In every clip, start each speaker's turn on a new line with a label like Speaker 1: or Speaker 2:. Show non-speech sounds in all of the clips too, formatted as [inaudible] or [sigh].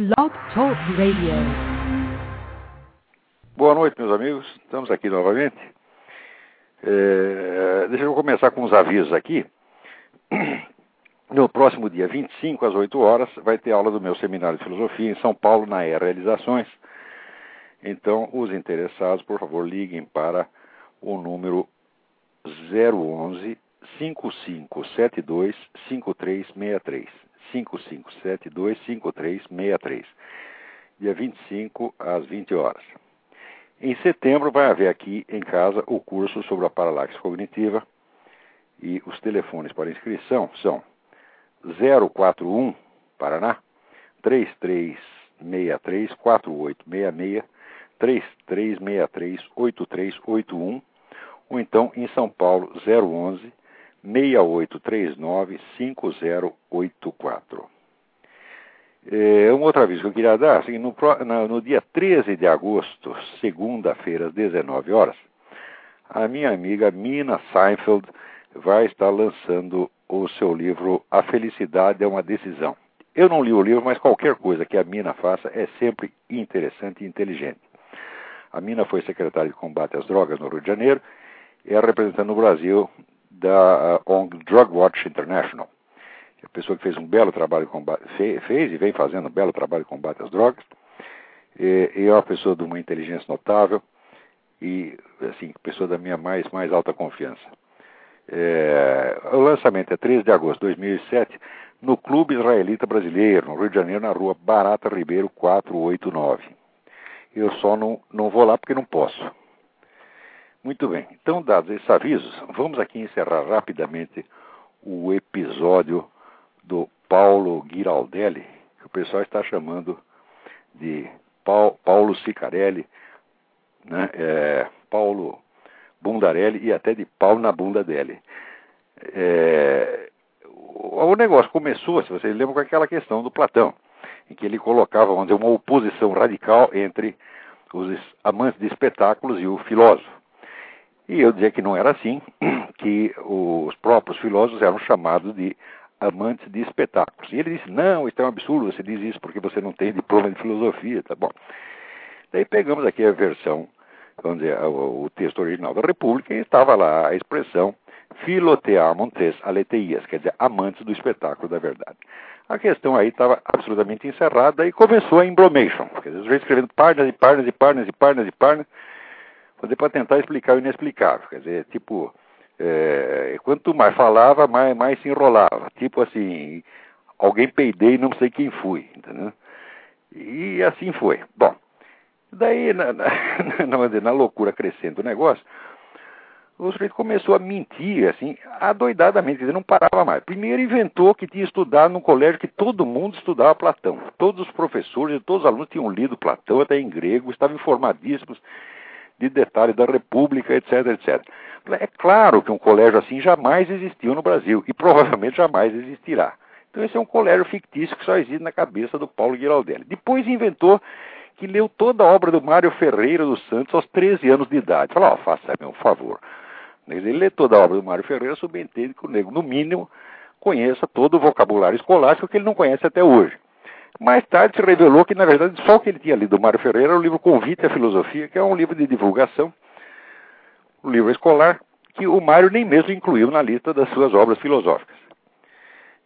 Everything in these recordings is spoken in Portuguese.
Speaker 1: Blog Talk Radio.
Speaker 2: Boa noite, meus amigos. Estamos aqui novamente. É, deixa eu começar com uns avisos aqui. No próximo dia 25, às 8 horas, vai ter aula do meu seminário de filosofia em São Paulo, na E Realizações. Então, os interessados, por favor, liguem para o número 011 5572 5363. 5572 5363. Dia 25 às 20 horas. Em setembro vai haver aqui em casa o curso sobre a paralaxe cognitiva e os telefones para inscrição são 041 Paraná 3363 4866 3363 8381 ou então em São Paulo 011 6839 5084. É, uma outra aviso que eu queria dar, assim, no, no dia 13 de agosto, segunda-feira, às 19 horas, a minha amiga Mina Seinfeld vai estar lançando o seu livro A Felicidade é uma Decisão. Eu não li o livro, mas qualquer coisa que a Mina faça é sempre interessante e inteligente. A Mina foi secretária de combate às drogas no Rio de Janeiro é representante no Brasil da ONG Drug Watch International. É a pessoa que fez um belo trabalho fez e vem fazendo um belo trabalho de combate às drogas, e, e é uma pessoa de uma inteligência notável e, assim, pessoa da minha mais, mais alta confiança. É, o lançamento é 13 de agosto de 2007, no Clube Israelita Brasileiro, no Rio de Janeiro, na rua Barata Ribeiro 489. Eu só não, não vou lá porque não posso. Muito bem, então, dados esses avisos, vamos aqui encerrar rapidamente o episódio do Paulo Giraldelli, que o pessoal está chamando de Paulo Sicarelli, né, é, Paulo Bundarelli e até de pau na bunda dele. É, o, negócio começou, se vocês lembram, com aquela questão do Platão, em que ele colocava, vamos dizer, uma oposição radical entre os amantes de espetáculos e o filósofo. E eu dizia que não era assim, [clears throat] que os próprios filósofos eram chamados de amantes de espetáculos. E ele disse: não, isso é um absurdo, você diz isso porque você não tem diploma de filosofia, tá bom. Daí pegamos aqui a versão, vamos dizer, o, texto original da República e estava lá a expressão filoteamontes aleteias, quer dizer, amantes do espetáculo da verdade. A questão aí estava absolutamente encerrada e começou a embromation, quer dizer, os escrevendo páginas e páginas e páginas e páginas e páginas, fazer para tentar explicar o inexplicável. Quer dizer, tipo, é, quanto mais falava, mais, mais se enrolava. Tipo assim, alguém peidei e não sei quem fui, entendeu? E assim foi. Bom, daí, na, na, [laughs] na, na loucura crescendo do negócio, o sujeito começou a mentir, assim, adoidadamente, quer dizer, não parava mais. Primeiro inventou que tinha estudado num colégio que todo mundo estudava Platão. Todos os professores e todos os alunos tinham lido Platão, até em grego, estavam informadíssimos de detalhes da República, etc, etc. É claro que um colégio assim jamais existiu no Brasil e provavelmente jamais existirá. Então esse é um colégio fictício que só existe na cabeça do Paulo Giraldelli. Depois inventou que leu toda a obra do Mário Ferreira dos Santos aos 13 anos de idade. Falou, oh, faça-me um favor. Ele lê toda a obra do Mário Ferreira, subentende que o nego, no mínimo, conheça todo o vocabulário escolástico que ele não conhece até hoje. Mais tarde se revelou que, na verdade, só o que ele tinha lido do Mário Ferreira era o livro Convite à Filosofia, que é um livro de divulgação, um livro escolar, que o Mário nem mesmo incluiu na lista das suas obras filosóficas.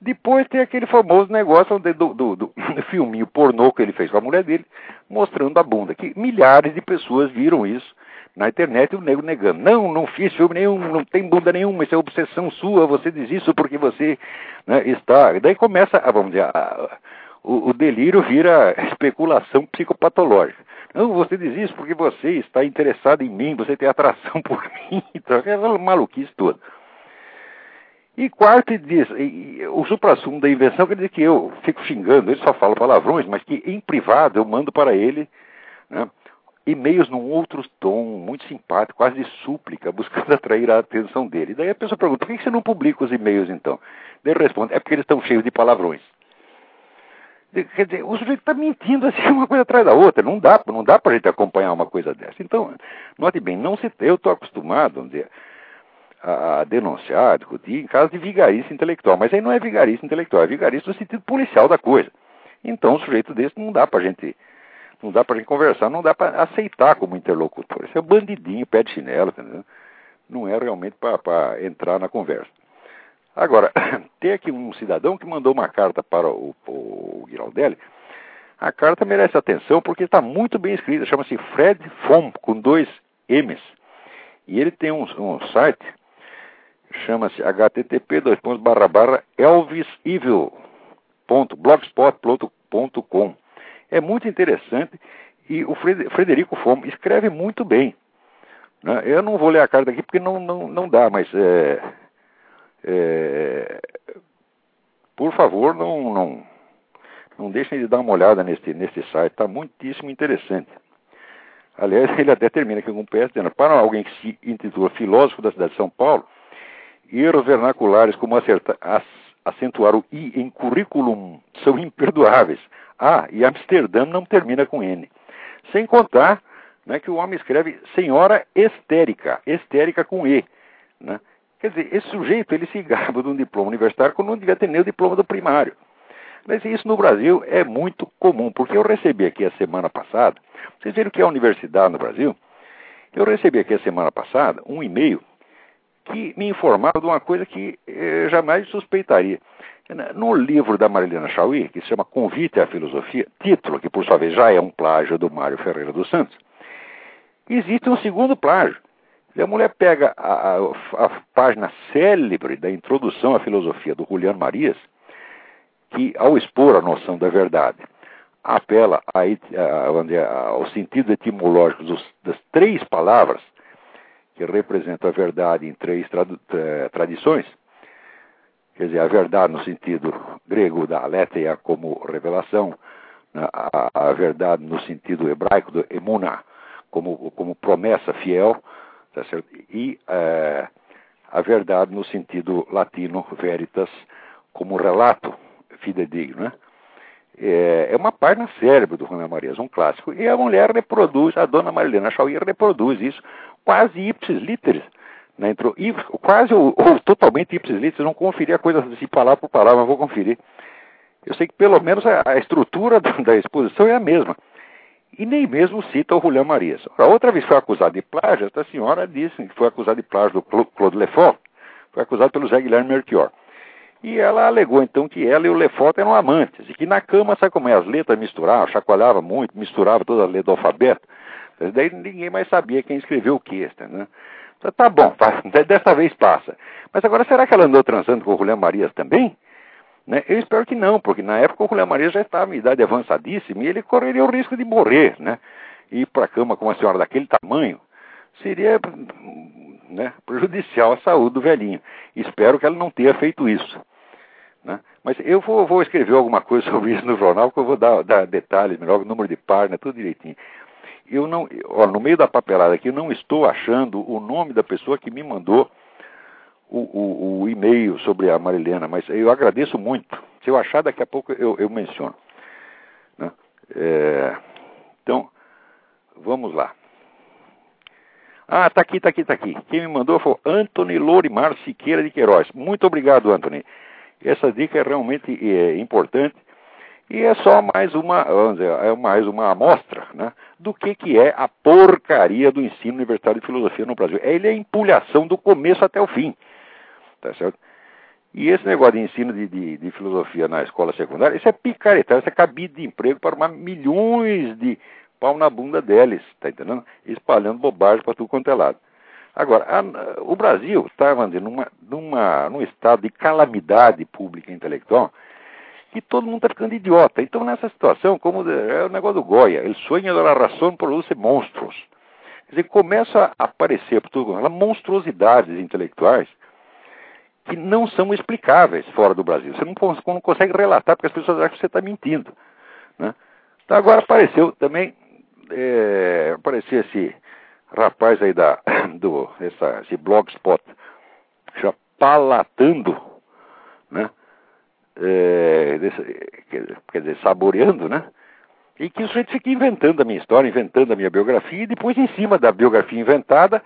Speaker 2: Depois tem aquele famoso negócio do, do, [laughs] do, filminho pornô que ele fez com a mulher dele, mostrando a bunda, que milhares de pessoas viram isso na internet e o nego negando. Não, não fiz filme nenhum, não tem bunda nenhuma, isso é obsessão sua, você diz isso porque você né, está. Daí começa, a, vamos dizer, a, o, o delírio vira especulação psicopatológica. Não, você diz isso porque você está interessado em mim, você tem atração [laughs] por mim, então, aquela maluquice toda. E quarto, diz, e, o supra-sumo da invenção quer dizer que eu fico xingando, ele só fala palavrões, mas que em privado eu mando para ele né, e-mails num outro tom, muito simpático, quase de súplica, buscando [laughs] atrair a atenção dele. E daí a pessoa pergunta, por que você não publica os e-mails então? Ele responde, é porque eles estão cheios de palavrões. Quer dizer, o sujeito está mentindo [laughs] assim uma coisa atrás da outra. Não dá, não dá para a gente acompanhar uma coisa dessa. Então, note bem, não se, eu estou acostumado dizer, a, a denunciar, a discutir em casos de vigarice intelectual. Mas aí não é vigarice intelectual, é vigarice no sentido policial da coisa. Então, um sujeito desse não dá para gente, não dá para gente conversar, não dá para aceitar como interlocutor. Esse é bandidinho, pé de chinelo, entendeu? Não é realmente para entrar na conversa. Agora, [coughs] tem aqui um cidadão que mandou uma carta para o, o Giraldelli. A carta merece atenção porque está muito bem escrita. Chama-se Fred Fom, com dois M's. E ele tem um, um site, chama-se http elvisevil.blogspot.com. É muito interessante e o Frederico Fom escreve muito bem. Né? Eu não vou ler a carta aqui porque não, não, não dá, mas é, é, por favor, não, não, não deixem de dar uma olhada nesse, nesse site, está muitíssimo interessante. Aliás, [laughs] ele até termina aqui com um PS dizendo, para alguém que se intitula filósofo da cidade de São Paulo, erros vernaculares como acertar, acentuar o I em currículo são imperdoáveis. Ah, e Amsterdã não termina com N. Sem contar né, que o homem escreve senhora estérica, estérica com E. Né? Quer dizer, esse sujeito ele se gaba de um diploma universitário quando não devia ter nem o diploma do primário. Mas isso no Brasil é muito comum, porque eu recebi aqui a semana passada, vocês viram que é a universidade no Brasil? Eu recebi aqui a semana passada um e-mail que me informava de uma coisa que eu jamais suspeitaria. No livro da Marilena Chauí, que se chama Convite à Filosofia, título que por sua vez já é um plágio do Mário Ferreira dos Santos, existe um segundo plágio. E a mulher pega a, a, a página célebre da introdução à filosofia do Juliano Marias, que, ao expor a noção da verdade, apela a, ao sentido etimológico dos, das três palavras que representam a verdade em três eh, tradições, quer dizer, a verdade no sentido grego da aletheia como revelação, né, a, a verdade no sentido hebraico do emuna como, como promessa fiel, tá e é, a verdade no sentido latino veritas como relato fidedigno, né? É, é uma página cérebro do Romeu Marias, um clássico. E a mulher reproduz, a dona Marilena Chauí reproduz isso quase ipsis literis. Né, entrou, quase ou, ou, totalmente ipsis literis, não conferi a coisa assim palavra por palavra, mas vou conferir. Eu sei que pelo menos a, a estrutura [laughs] da exposição é a mesma. E nem mesmo cita o Julián Marias. A outra vez foi acusada de plágio, esta senhora disse que foi acusada de plágio do Claude Lefort, foi acusada pelo Zé Guilherme Melchior. E ela alegou então que ela e o Lefort eram amantes, e que na cama, sabe como é, as letras misturavam, chacoalhava muito, misturava todas as letras do alfabeto. Daí ninguém mais sabia quem escreveu o que, né? Então, tá bom, [laughs] dessa vez passa. Mas agora, será que ela andou transando com o Julián Marias também? Né? Eu espero que não, porque na época o Julián Marias já estava em idade avançadíssima e ele correria o risco de morrer, né? Ir para a cama com uma senhora daquele tamanho seria né, prejudicial à saúde do velhinho. Espero que ela não tenha feito isso. Né? Mas eu vou, vou, escrever alguma coisa [laughs] sobre isso no jornal, que eu vou dar, dar detalhes melhor, o número de página, tudo direitinho. Eu não, ó, no meio da papelada aqui, eu não estou achando o nome da pessoa que me mandou o, o, o e-mail sobre a Marilena, mas eu agradeço muito. Se eu achar, daqui a pouco eu, eu menciono. Né? É, então, vamos lá. Ah, tá aqui, tá aqui, tá aqui. Quem me mandou foi Anthony Lorimar Siqueira de Queiroz. Muito obrigado, Anthony. Essa dica é realmente é, importante e é só mais uma, vamos dizer, é mais uma amostra né, do que, que é a porcaria do ensino universitário de filosofia no Brasil. Ele é empulhação do começo até o fim. Tá certo? E esse negócio de ensino de, de, de filosofia na escola secundária, isso é picaretagem, isso é cabide de emprego para uma, milhões de pau na bunda deles, tá entendendo? Espalhando bobagem para tudo quanto é lado. Agora, a, o Brasil estava numa, numa, num estado de calamidade pública intelectual que todo mundo está ficando idiota. Então, nessa situação, como é o negócio do Goya, ele sonha da razão produz monstros. Quer dizer, começa a aparecer por tudo, monstruosidades intelectuais que não são explicáveis fora do Brasil. Você não, não consegue relatar porque as pessoas acham que você está mentindo. Né? Então, agora apareceu também, é, apareceu esse rapaz aí da, [coughs] do, essa, esse blogspot já palatando, né? É, quer dizer, saboreando, né? E que o sujeito fica inventando a minha história, inventando a minha biografia, e depois, em cima da biografia inventada,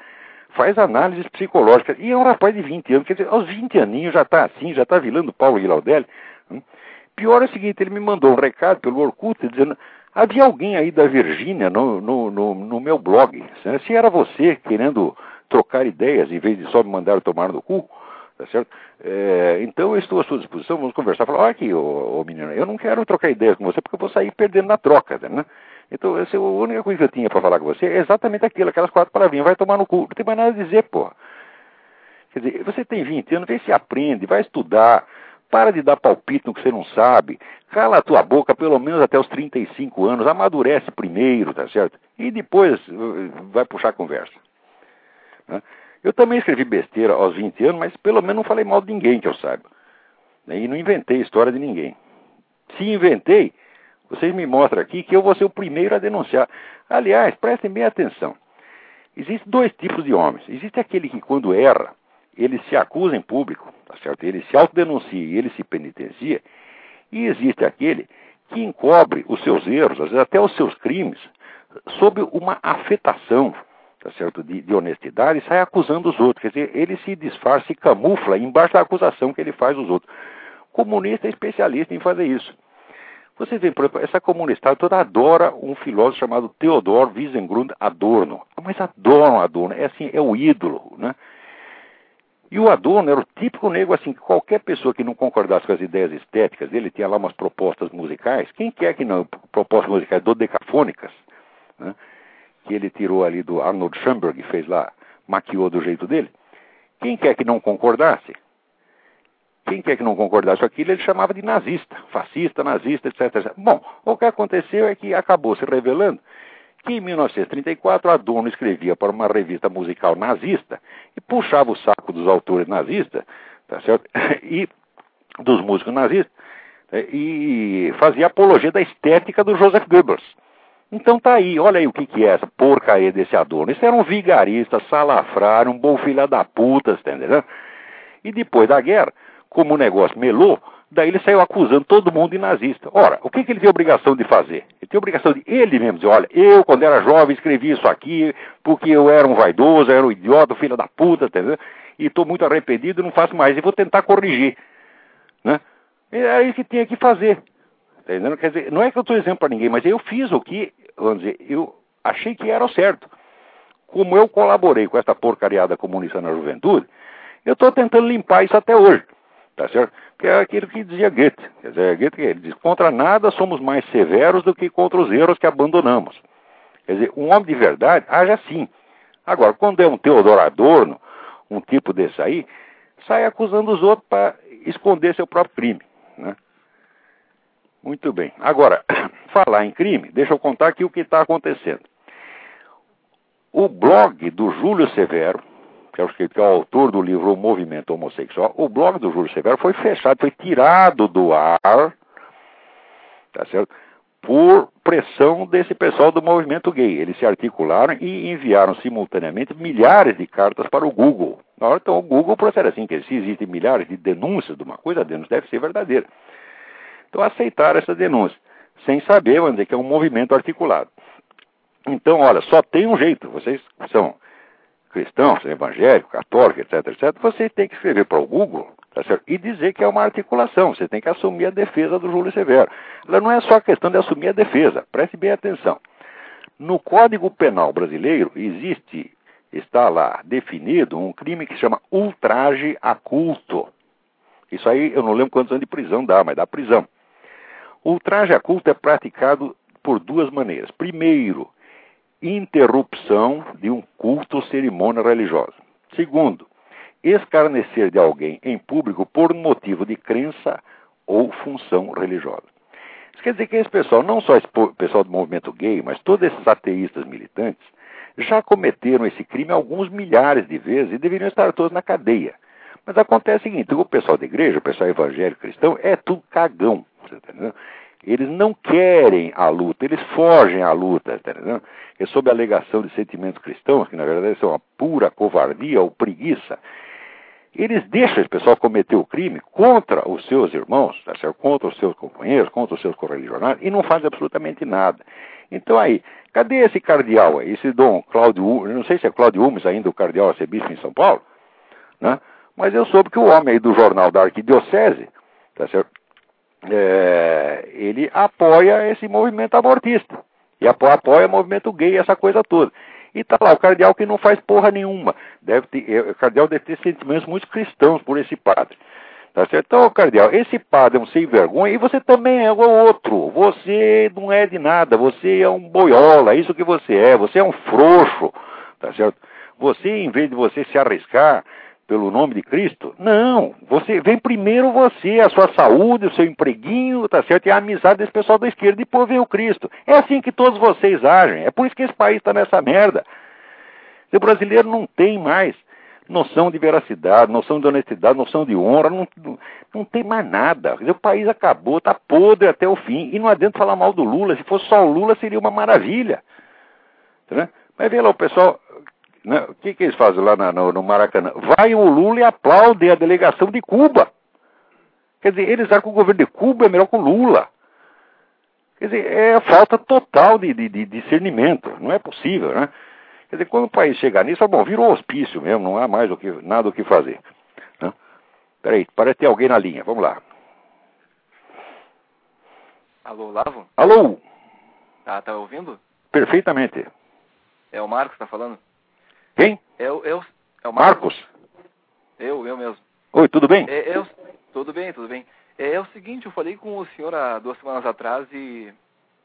Speaker 2: faz análises psicológicas. E é um rapaz de 20 anos, quer dizer, aos 20 aninhos já está assim, já está vilando Paulo Guilaudelli. Hum? pior é o seguinte, ele me mandou um recado pelo Orkut dizendo havia alguém aí da Virgínia no, no, no, no, meu blog. Se era você querendo trocar ideias em vez de só me mandar tomar no cu, tá certo? É, então eu estou à sua disposição, vamos conversar. Falar, olha aqui, ô, ô, menino, eu não quero trocar ideias com você porque eu vou sair perdendo na troca, né? Então, essa, é a única coisa que eu tinha para falar com você é exatamente aquilo, aquelas quatro palavrinhas, vai tomar no cu, não tem mais nada a dizer, porra. Quer dizer, você tem 20 anos, vê se aprende, vai estudar, para de dar palpite no que você não sabe, cala a tua boca pelo menos até os 35 anos, amadurece primeiro, tá certo? E depois uh, vai puxar a conversa. Né? Eu também escrevi besteira aos 20 anos, mas pelo menos não falei mal de ninguém que eu saiba. Né? E não inventei história de ninguém. Se inventei, vocês me mostram aqui que eu vou ser o primeiro a denunciar. Aliás, prestem bem atenção. Existem dois tipos de homens. Existe aquele que, quando erra, ele se acusa em público, tá certo? ele se autodenuncia e ele se penitencia. E existe aquele que encobre os seus erros, às vezes até os seus crimes, sob uma afetação tá certo? De, de, honestidade e sai acusando os outros. Quer dizer, ele se disfarça e camufla embaixo da acusação que ele faz aos outros. Comunista é especialista em fazer isso. Você vê, por exemplo, essa comunidade toda adora um filósofo chamado Theodor Wiesengrund Adorno. Mas adoram Adorno, é assim, é o ídolo, né? E o Adorno era o típico negro assim, que qualquer pessoa que não concordasse com as ideias estéticas dele, tinha lá umas propostas musicais, quem quer que não, propostas musicais dodecafônicas, né? que ele tirou ali do Arnold Schoenberg, fez lá, maquiou do jeito dele, quem quer que não concordasse, quem quer que não concordasse com aquilo, ele chamava de nazista, fascista, nazista, etc, etc. Bom, o que aconteceu é que acabou se revelando que em 1934 Adorno escrevia para uma revista musical nazista e puxava o saco dos autores nazistas, tá certo? [laughs] E dos músicos nazistas né? e fazia apologia da estética do Joseph Goebbels. Então tá aí, olha aí o que, que é essa porcaria desse Adorno. Esse era um vigarista, salafrário, um bom filho da puta, tá entendendo? E depois da guerra, como o negócio melou, daí ele saiu acusando todo mundo de nazista. Ora, o que, que ele tem obrigação de fazer? Ele tem obrigação de ele mesmo dizer, olha, eu quando era jovem escrevi isso aqui porque eu era um vaidoso, eu era um idiota, filho da puta, entendeu? E estou muito arrependido, não faço mais, e vou tentar corrigir. Né? É isso que tinha que fazer. Entendeu? Quer dizer, não é que eu estou exemplo para ninguém, mas eu fiz o que, vamos dizer, eu achei que era o certo. Como eu colaborei com essa porcariada comunista na juventude, eu estou tentando limpar isso até hoje. Tá certo? Que é aquilo que dizia Goethe. Quer dizer, Goethe ele diz, contra nada somos mais severos do que contra os erros que abandonamos. Quer dizer, um homem de verdade age assim. Agora, quando é um Teodoro Adorno, um tipo desse aí, sai acusando os outros para esconder seu próprio crime. Né? Muito bem. Agora, [coughs] falar em crime, deixa eu contar aqui o que está acontecendo. O blog do Júlio Severo, que é o, que é o autor do livro O Movimento Homossexual, o blog do Júlio Severo foi fechado, foi tirado do ar, tá certo? Por pressão desse pessoal do movimento gay. Eles se articularam e enviaram simultaneamente milhares de cartas para o Google. Então o Google procede assim, que se existem milhares de denúncias de uma coisa, a denúncia deve ser verdadeira. Então aceitaram essa denúncia, sem saber, vamos dizer, que é um movimento articulado. Então, olha, só tem um jeito, vocês são cristão, é evangélico, católico, etc, etc, você tem que escrever para o Google tá e dizer que é uma articulação. Você tem que assumir a defesa do Júlio Severo. Ela não é só questão de assumir a defesa. Preste bem atenção. No Código Penal brasileiro existe, está lá definido um crime que se chama ultraje a culto. Isso aí eu não lembro quantos anos de prisão dá, mas dá prisão. Ultraje a culto é praticado por duas maneiras. Primeiro, interrupção de um culto ou cerimônia religiosa. Segundo, escarnecer de alguém em público por motivo de crença ou função religiosa. Isso quer dizer que esse pessoal, não só esse pessoal do movimento gay, mas todos esses ateístas militantes, já cometeram esse crime alguns milhares de vezes e deveriam estar todos na cadeia. Mas acontece o seguinte: o pessoal da igreja, o pessoal evangélico cristão, é tudo cagão. Você tá entendendo? Eles não querem a luta, eles fogem à luta, tá entendendo? É sob a alegação de sentimentos cristãos, que na verdade são uma pura covardia ou preguiça. Eles deixam esse pessoal cometer o crime contra os seus irmãos, tá contra os seus companheiros, contra os seus correligionários, e não fazem absolutamente nada. Então aí, cadê esse cardeal aí, esse dom Cláudio, não sei se é Cláudio Umes ainda o cardeal arcebispo em São Paulo, né? mas eu soube que o homem aí do jornal da arquidiocese, tá certo? É, ele apoia esse movimento abortista. E apoia, apoia o movimento gay, essa coisa toda. E tá lá o cardeal que não faz porra nenhuma. Deve ter, é, o cardeal deve ter sentimentos muito cristãos por esse padre. Tá certo? Então, cardeal, esse padre é um sem vergonha e você também é outro. Você não é de nada, você é um boiola, isso que você é, você é um frouxo, tá certo? Você, em vez de você se arriscar pelo nome de Cristo, não, você vem primeiro você, a sua saúde, o seu empreguinho, tá certo? E a amizade desse pessoal da esquerda, depois vem o Cristo. É assim que todos vocês agem, é por isso que esse país está nessa merda. O brasileiro não tem mais noção de veracidade, noção de honestidade, noção de honra, não, não, tem mais nada. O país acabou, está podre até o fim. E não adianta falar mal do Lula. Se fosse só o Lula, seria uma maravilha. Né? Mas vê lá o pessoal. Né? O que, que eles fazem lá na, no, no, Maracanã? Vai o Lula e aplaude a delegação de Cuba. Quer dizer, eles acham que o governo de Cuba é melhor que o Lula. Quer dizer, é falta total de, de, de discernimento. Não é possível, né? Quer dizer, quando o país chegar nisso, bom, virou hospício mesmo, não há mais o que, nada o que fazer. Né? Peraí, parece ter alguém na linha, vamos lá.
Speaker 1: Alô, Lavo?
Speaker 2: Alô?
Speaker 1: Tá, tá ouvindo?
Speaker 2: Perfeitamente.
Speaker 1: É o Marcos que tá falando?
Speaker 2: Quem?
Speaker 1: É o, é o, é
Speaker 2: Marcos. Marcos.
Speaker 1: Eu, eu mesmo.
Speaker 2: Oi, tudo bem?
Speaker 1: É, é o, tudo bem, tudo bem. É, é o seguinte, eu falei com o senhor há duas semanas atrás e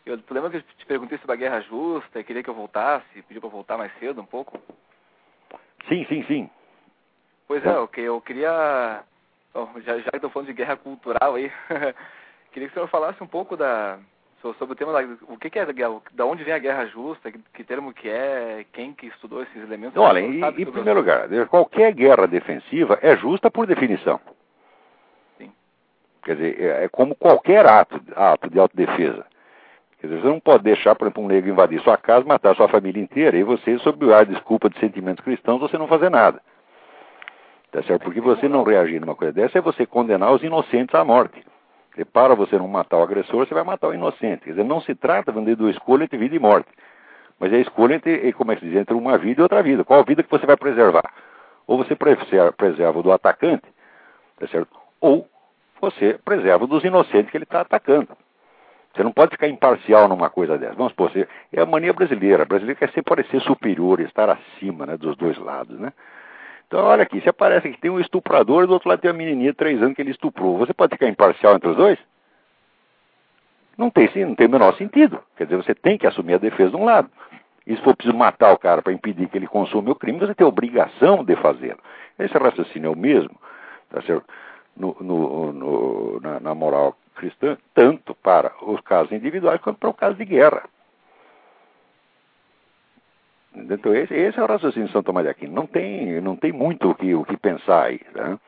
Speaker 1: eu, tu lembra que eu te perguntei sobre a guerra justa e queria que eu voltasse, pediu para voltar mais cedo um pouco?
Speaker 2: Sim, sim, sim.
Speaker 1: Pois é, eu, eu queria, bom, já, já que estou falando de guerra cultural aí, [laughs] queria que o senhor falasse um pouco da, sobre o tema da, o que, que é da onde vem a guerra justa, que, que, termo que é, quem que estudou esses elementos.
Speaker 2: Olha, em, em primeiro lugar, qualquer guerra defensiva é justa por definição.
Speaker 1: Sim.
Speaker 2: Quer dizer, é, é como qualquer ato, ato de autodefesa. Quer dizer, você não pode deixar, por exemplo, um negro invadir sua casa, matar sua família inteira, e você, sob a desculpa de sentimentos cristãos, você não fazer nada. Tá certo? Porque você não reagir numa coisa dessa é você condenar os inocentes à morte. Porque para você não matar o agressor, você vai matar o inocente. Quer dizer, não se trata de uma escolha entre vida e morte. Mas é a escolha entre, como é que se diz, entre uma vida e outra vida. Qual vida que você vai preservar? Ou você preserva do atacante, tá certo? Ou você preserva dos inocentes que ele está atacando. Você não pode ficar imparcial numa coisa dessa. Vamos supor, é a mania brasileira. A brasileira quer sempre parecer superior, estar acima né, dos dois lados, né? Então, olha aqui, se aparece que tem um estuprador e do outro lado tem uma menininha de três anos que ele estuprou. Você pode ficar imparcial entre os dois? Não tem, sim, não tem o menor sentido. Quer dizer, você tem que assumir a defesa de um lado. E se for preciso matar o cara para impedir que ele consuma o crime, você tem a obrigação de fazê-lo. Esse raciocínio é o mesmo, tá certo? No, no, no, na, na moral cristã, tanto para os casos individuais quanto para o caso de guerra. Então, esse, esse, é o raciocínio de São Tomás de Aquino. Não tem, não tem muito o que, o que pensar aí. Né?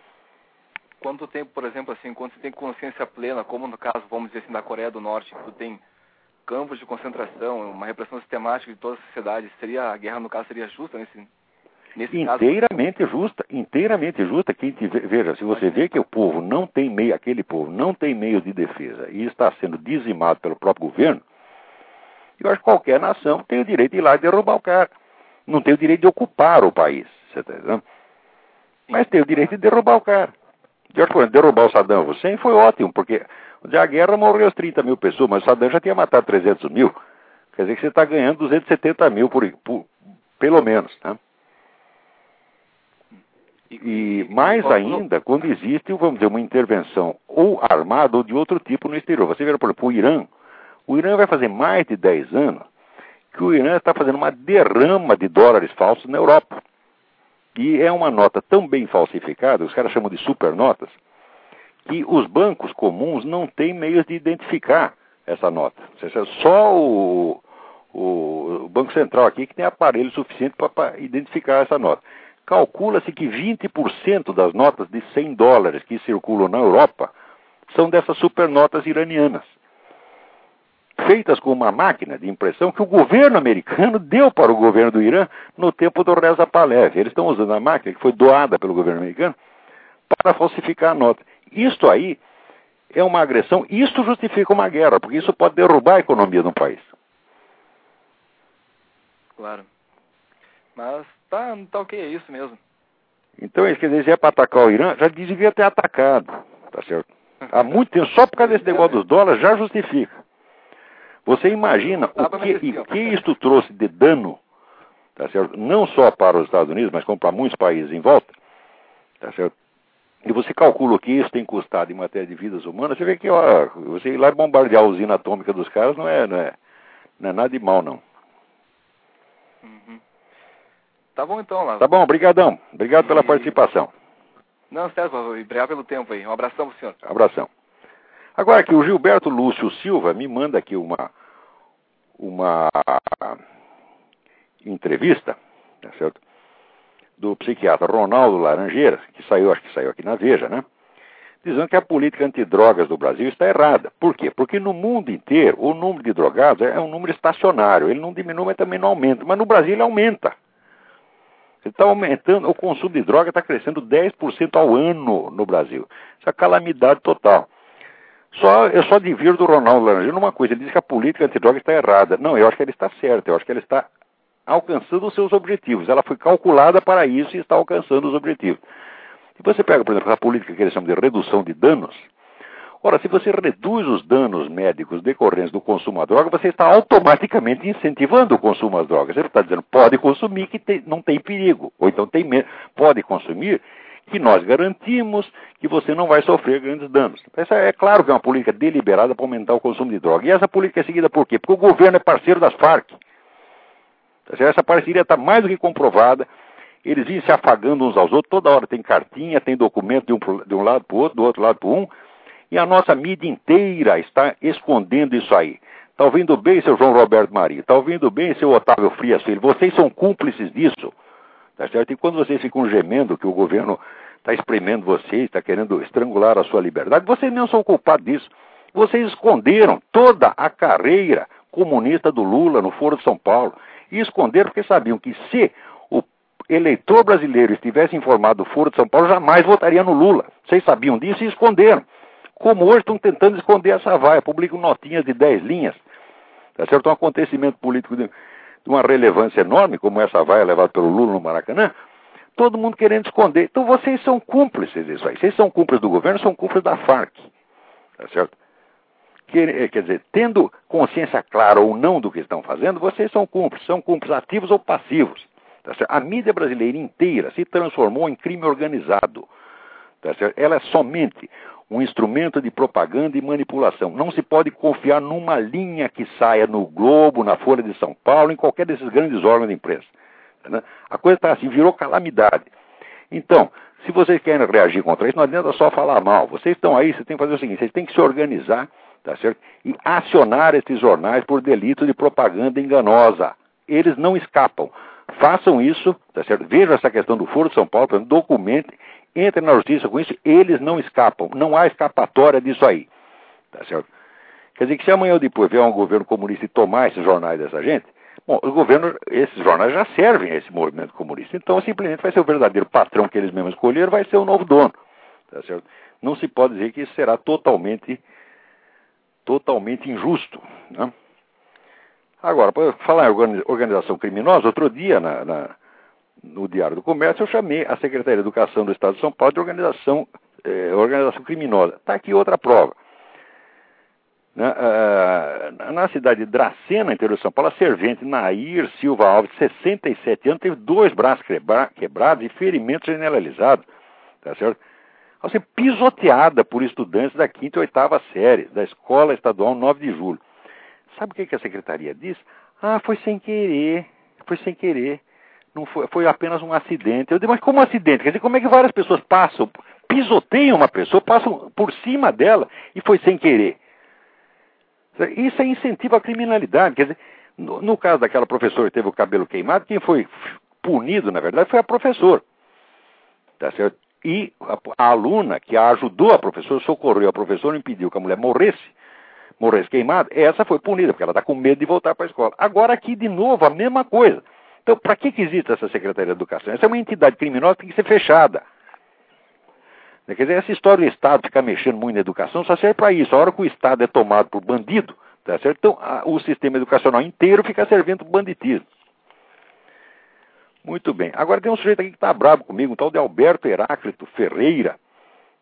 Speaker 1: Quanto tempo, por exemplo, assim, quando você tem consciência plena, como no caso, vamos dizer assim, da Coreia do Norte, que tu tem campos de concentração, uma repressão sistemática de toda a sociedade, seria a guerra, no caso, seria justa nesse, Nesse
Speaker 2: inteiramente caso... justa, inteiramente justa. Quem veja, se você vê que o povo não tem meio, aquele povo não tem meios de defesa e está sendo dizimado pelo próprio governo, eu acho que qualquer nação tem o direito de ir lá e derrubar o cara. Não tem o direito de ocupar o país, você está entendendo? Mas tem o direito de derrubar o cara. De derrubar o Saddam Hussein foi ótimo, porque onde a guerra morreu as 30 mil pessoas, mas o Saddam já tinha matado 300 mil. Quer dizer que você está ganhando 270 mil por, por, pelo menos, né? E mais ainda, quando existe, vamos dizer, uma intervenção ou armada ou de outro tipo no exterior. Você vê, por exemplo, o Irã. O Irã vai fazer mais de 10 anos que o Irã está fazendo uma derrama de dólares falsos na Europa. E é uma nota tão bem falsificada, os caras chamam de supernotas, que os bancos comuns não têm meios de identificar essa nota. Só o, o, Banco Central aqui que tem aparelho suficiente para identificar essa nota. Calcula-se que 20% das notas de 100 dólares que circulam na Europa são dessas supernotas iranianas, feitas com uma máquina de impressão que o governo americano deu para o governo do Irã no tempo do Reza Pahlavi. Eles estão usando a máquina que foi doada pelo governo americano para falsificar a nota. Isto aí é uma agressão, isto justifica uma guerra, porque isso pode derrubar a economia de um país.
Speaker 1: Claro. Mas tá, tá ok, é isso mesmo.
Speaker 2: Então, quer dizer, se é para atacar o Irã, já devia ter atacado, tá certo? Há muito tempo, só por causa desse negócio dos dólares já justifica. Você imagina o que, que isto trouxe de dano, tá certo? não só para os Estados Unidos, mas como para muitos países em volta. Tá certo? E você calcula o que isso tem custado em matéria de vidas humanas, você vê que ó, você ir lá e bombardear a usina atômica dos caras não é, não é, não é nada de mal, não.
Speaker 1: Uhum. Tá bom então, lá.
Speaker 2: Tá bom, obrigadão. Obrigado pela participação.
Speaker 1: Não, César, obrigado pelo tempo aí. Um abração pro senhor.
Speaker 2: Abração. Agora que o Gilberto Lúcio Silva me manda aqui uma, uma entrevista, tá certo? Do psiquiatra Ronaldo Laranjeiras, que saiu, acho que saiu aqui na Veja, né? Dizendo que a política antidrogas do Brasil está errada. Por quê? Porque no mundo inteiro o número de drogados é um número estacionário. Ele não diminui, mas também não aumenta. Mas no Brasil ele aumenta. Ele está aumentando, o consumo de droga está crescendo 10% ao ano no Brasil. Isso é calamidade total. Só, eu só divirto do Ronaldo Laranjeira numa coisa, ele diz que a política antidroga está errada. Não, eu acho que ele está certo, eu acho que ele está alcançando os seus objetivos. Ela foi calculada para isso e está alcançando os objetivos. Se você pega, por exemplo, a política que eles chamam de redução de danos, ora, se você reduz os danos médicos decorrentes do consumo à droga, você está automaticamente incentivando o consumo às drogas. Ele está dizendo, pode consumir que tem, não tem perigo, ou então tem pode consumir que nós garantimos que você não vai sofrer grandes danos. Essa é claro que é uma política deliberada para aumentar o consumo de droga. E essa política é seguida por quê? Porque o governo é parceiro das Farc. Essa parceria está mais do que comprovada. Eles vêm se afagando uns aos outros, toda hora tem cartinha, tem documento de um, de um lado para o outro, do outro lado para um, e a nossa mídia inteira está escondendo isso aí. Está ouvindo bem, seu João Roberto Maria? Está ouvindo bem, seu Otávio Frias Filho? Vocês são cúmplices disso. Tá certo? E quando vocês ficam gemendo que o governo está espremendo vocês, está querendo estrangular a sua liberdade, vocês não são culpados disso. Vocês esconderam toda a carreira comunista do Lula no Foro de São Paulo. E esconderam porque sabiam que se o eleitor brasileiro estivesse informado do Foro de São Paulo, jamais votaria no Lula. Vocês sabiam disso e esconderam. Como hoje estão tentando esconder essa vaia, publicam notinhas de 10 linhas. Tá certo? Um acontecimento político de de uma relevância enorme, como essa vai levada pelo Lula no Maracanã, todo mundo querendo esconder. Então vocês são cúmplices disso aí. Vocês são cúmplices do governo, são cúmplices da Farc. Tá certo? Eh, quer dizer, tendo consciência clara ou não do que estão fazendo, vocês são cúmplices. São cúmplices ativos ou passivos. Tá a mídia brasileira inteira se transformou em crime organizado. Tá Ela é somente um instrumento de propaganda e manipulação. Não se pode confiar numa linha que saia no Globo, na Folha de São Paulo, em qualquer desses grandes órgãos de imprensa. Né? A coisa está assim, virou calamidade. Então, se vocês querem reagir contra isso, não adianta só falar mal. Vocês estão aí, vocês têm que fazer o seguinte: vocês têm que se organizar, tá certo? E acionar esses jornais por delito de propaganda enganosa. Eles não escapam. Façam isso, tá certo? Vejam essa questão do Foro de São Paulo, documentem entre na justiça com isso, eles não escapam. Não há escapatória disso aí. Tá certo? Quer dizer que se amanhã ou depois vier um governo comunista e tomar esses jornais dessa gente, bom, os governos, esses jornais já servem a esse movimento comunista. Então, simplesmente vai ser o verdadeiro patrão que eles mesmos escolheram, vai ser o novo dono. Tá certo? Não se pode dizer que isso será totalmente, totalmente injusto. Né? Agora, para falar em organização criminosa, outro dia, na, na no Diário do Comércio, eu chamei a Secretaria de Educação do Estado de São Paulo de organização, eh, organização criminosa. Está aqui outra prova. Na, uh, na, cidade de Dracena, interior de São Paulo, a servente Nair Silva Alves, 67 anos, teve dois braços quebra quebrados e ferimentos generalizados. Tá certo? Ao ser pisoteada por estudantes da quinta e oitava série da Escola Estadual 9 de Julho. Sabe o que, que a secretaria diz? Ah, foi sem querer. Foi sem querer não foi, foi apenas um acidente. Eu digo, mas como um acidente? Quer dizer, como é que várias pessoas passam, pisoteiam uma pessoa, passam por cima dela e foi sem querer? Isso é incentivo à criminalidade. Quer dizer, no, no caso daquela professora que teve o cabelo queimado, quem foi punido, na verdade, foi a professora. Tá certo? E a, a aluna que a ajudou a professora, socorreu a professora, impediu que a mulher morresse, morresse queimada, essa foi punida, porque ela está com medo de voltar para a escola. Agora aqui, de novo, a mesma coisa. Então, para que, que existe essa Secretaria de Educação? Essa é uma entidade criminosa que tem que ser fechada. Quer dizer, essa história do Estado ficar mexendo muito na educação só serve para isso. A hora que o Estado é tomado por bandido, tá certo? Então, a, o sistema educacional inteiro fica servindo para banditismo. Muito bem. Agora tem um sujeito aqui que está bravo comigo, um tal de Alberto Heráclito Ferreira.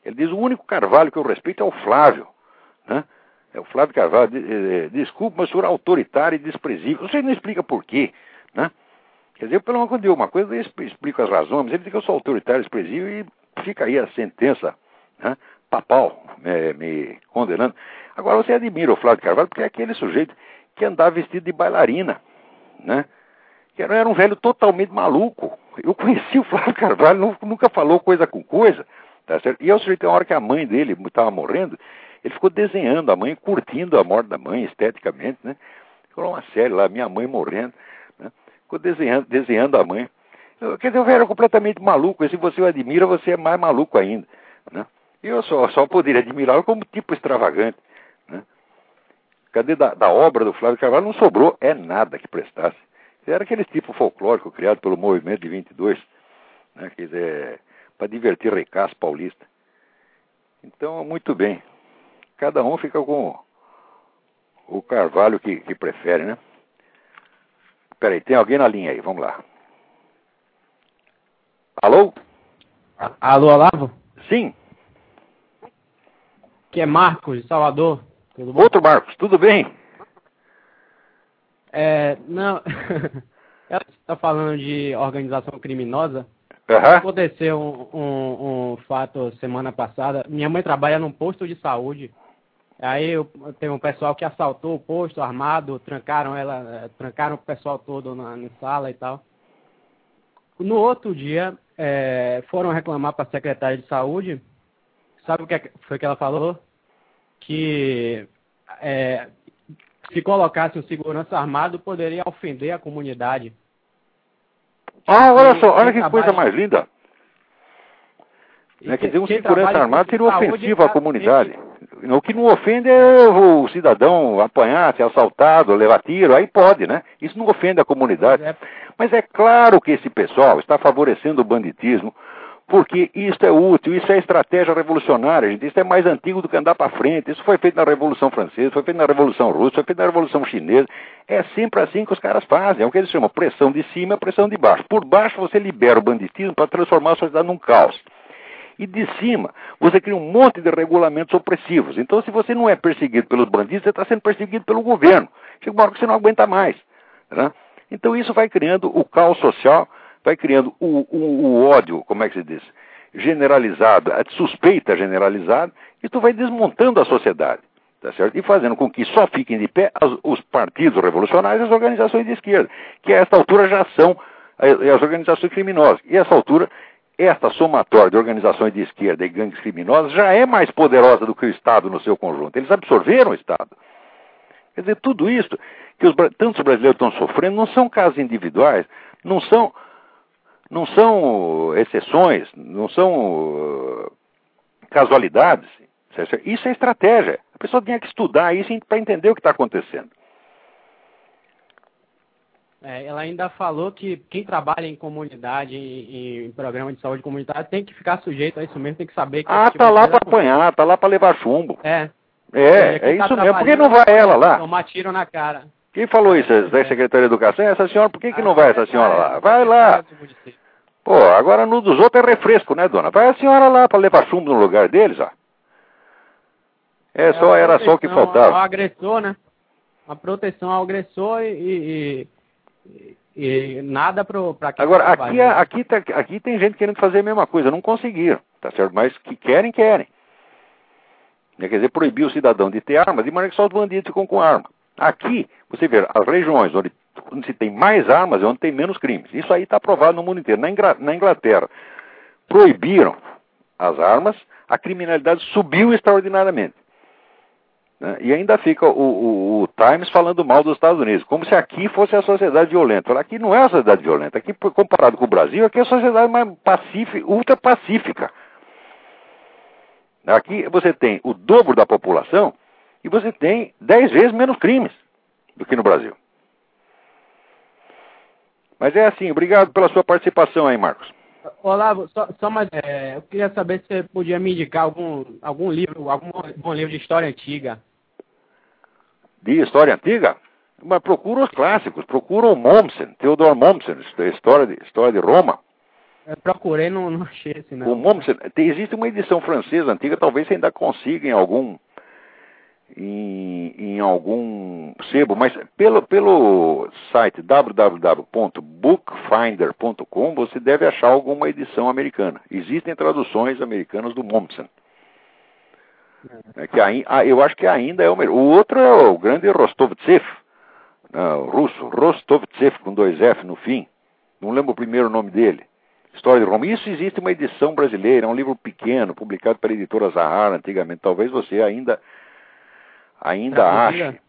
Speaker 2: Ele diz: o único Carvalho que eu respeito é o Flávio. Né? É o Flávio Carvalho. Eh, desculpa, mas o senhor é autoritário e desprezível. Você não explica por quê. Né? Quer dizer, pelo menos quando eu uma coisa, eu explico as razões, mas ele diz que eu sou autoritário e desprezível e fica aí a sentença né? papal me, me condenando. Agora você admira o Flávio Carvalho porque é aquele sujeito que andava vestido de bailarina, né? Que era um velho totalmente maluco. Eu conheci o Flávio Carvalho, nunca falou coisa com coisa. Tá certo? E eu sujeito, uma hora que a mãe dele estava morrendo, ele ficou desenhando a mãe, curtindo a morte da mãe esteticamente, né? Ficou uma série lá, minha mãe morrendo? Ficou desenhando, desenhando a mãe. Eu, quer dizer, eu era completamente maluco, e se você o admira, você é mais maluco ainda, né? Eu só, só poderia admirá-lo como tipo extravagante, né? Cadê da, da obra do Flávio Carvalho? Não sobrou é nada que prestasse. Era aquele tipo folclórico criado pelo movimento de 22, né? Quer dizer para divertir Recás Paulista. Então, muito bem. Cada um fica com o Carvalho que, que prefere, né? Peraí, tem alguém na linha aí, vamos lá. Alô?
Speaker 3: Alô, Olavo?
Speaker 2: Sim.
Speaker 3: Que é Marcos, de Salvador.
Speaker 2: Outro Marcos, tudo bem?
Speaker 3: É, não. [laughs] Ela está falando de organização criminosa.
Speaker 2: Uhum.
Speaker 3: Aconteceu um, um, um, fato semana passada. Minha mãe trabalha num posto de saúde. Aí eu, tem um pessoal que assaltou o posto armado, trancaram ela, eh, trancaram o pessoal todo na, na sala e tal. No outro dia, é, foram reclamar para a secretária de saúde. Sabe o que foi que ela falou? Que é, se colocasse um segurança armado poderia ofender a comunidade.
Speaker 2: Ah, olha só, olha que coisa mais linda. Né, quer dizer, um segurança armado seria ofensivo à comunidade. O que não ofende é o cidadão apanhar, ser assaltado, levar tiro, aí pode, né? Isso não ofende a comunidade. É. Mas é claro que esse pessoal está favorecendo o banditismo, porque isso é útil, isso é estratégia revolucionária, gente. Isso é mais antigo do que andar para frente. Isso foi feito na Revolução Francesa, foi feito na Revolução Russa, foi feito na Revolução Chinesa. É sempre assim que os caras fazem. É o que eles chamam pressão de cima, pressão de baixo. Por baixo você libera o banditismo para transformar a sociedade num caos. E de cima, você cria um monte de regulamentos opressivos. Então, se você não é perseguido pelos bandidos, você está sendo perseguido pelo governo. Chega uma hora que você não aguenta mais. Né? Então, isso vai criando o caos social vai criando o, o, o ódio, como é que se diz? Generalizado, a suspeita generalizada, e tu vai desmontando a sociedade. Tá certo? E fazendo com que só fiquem de pé as, os partidos revolucionários e as organizações de esquerda, que a esta altura já são as organizações criminosas. E a essa altura, esta somatória de organizações de esquerda e gangues criminosas já é mais poderosa do que o Estado no seu conjunto. Eles absorveram o Estado. Quer dizer, tudo isso que os, tantos brasileiros estão sofrendo não são casos individuais, não são não são exceções, não são uh, casualidades. Isso é estratégia. A pessoa tinha que estudar isso para entender o que está acontecendo.
Speaker 3: É, ela ainda falou que quem trabalha em comunidade, em, em, programa de saúde comunitária, tem que ficar sujeito a isso mesmo, tem que saber que.
Speaker 2: Ah, tá lá para apanhar, tá lá para levar chumbo.
Speaker 3: É.
Speaker 2: É, é, é isso tá mesmo. Por que não vai ela lá?
Speaker 3: Tomar tiro na cara.
Speaker 2: Quem falou isso? Da é. Secretaria de Educação? Essa senhora, por que, que não vai essa senhora lá? Vai lá. Pô, agora no dos outros é refresco, né, dona? Vai a senhora lá para levar chumbo no lugar deles, ó. É, é só, era só o que faltava.
Speaker 3: Ao agressor, né? A proteção ao agressor e, e, e nada para
Speaker 2: Agora, aqui, né? aqui, tá, aqui tem gente querendo fazer a mesma coisa, não conseguiram, tá certo? Mas que querem, querem. Quer dizer, proibir o cidadão de ter armas, de maneira que só os bandidos ficam com arma. Aqui, você vê, as regiões onde onde se tem mais armas é onde tem menos crimes. Isso aí está provado no mundo inteiro. Na, na Inglaterra, proibiram as armas, a criminalidade subiu extraordinariamente. Né? E ainda fica o, o, o, Times falando mal dos Estados Unidos, como se aqui fosse a sociedade violenta. Aqui não é a sociedade violenta. Aqui, comparado com o Brasil, aqui é a sociedade mais pacífica, ultra pacífica. Aqui você tem o dobro da população e você tem dez vezes menos crimes do que no Brasil. Mas é assim, obrigado pela sua participação aí, Marcos.
Speaker 3: Olá, só, só mais, é, eu queria saber se você podia me indicar algum, algum livro, algum bom livro de história antiga.
Speaker 2: De história antiga? Mas procura os clássicos, procura o Mommsen, Theodor Mommsen, história de, história de Roma.
Speaker 3: Eu procurei, não, não achei esse não.
Speaker 2: O Mommsen, tem, existe uma edição francesa antiga, talvez você ainda consiga em algum em, em algum sebo, mas pelo, pelo site www.bookfinder.com você deve achar alguma edição americana. Existem traduções americanas do Mommsen. É que ah, eu acho que ainda é o melhor. O outro é o grande Rostovtsev, né, o russo, Rostovtsev com dois F no fim. Não lembro o primeiro nome dele. História de Roma. Isso existe uma edição brasileira, é um livro pequeno, publicado pela editora Zahara antigamente. Talvez você ainda ainda ache.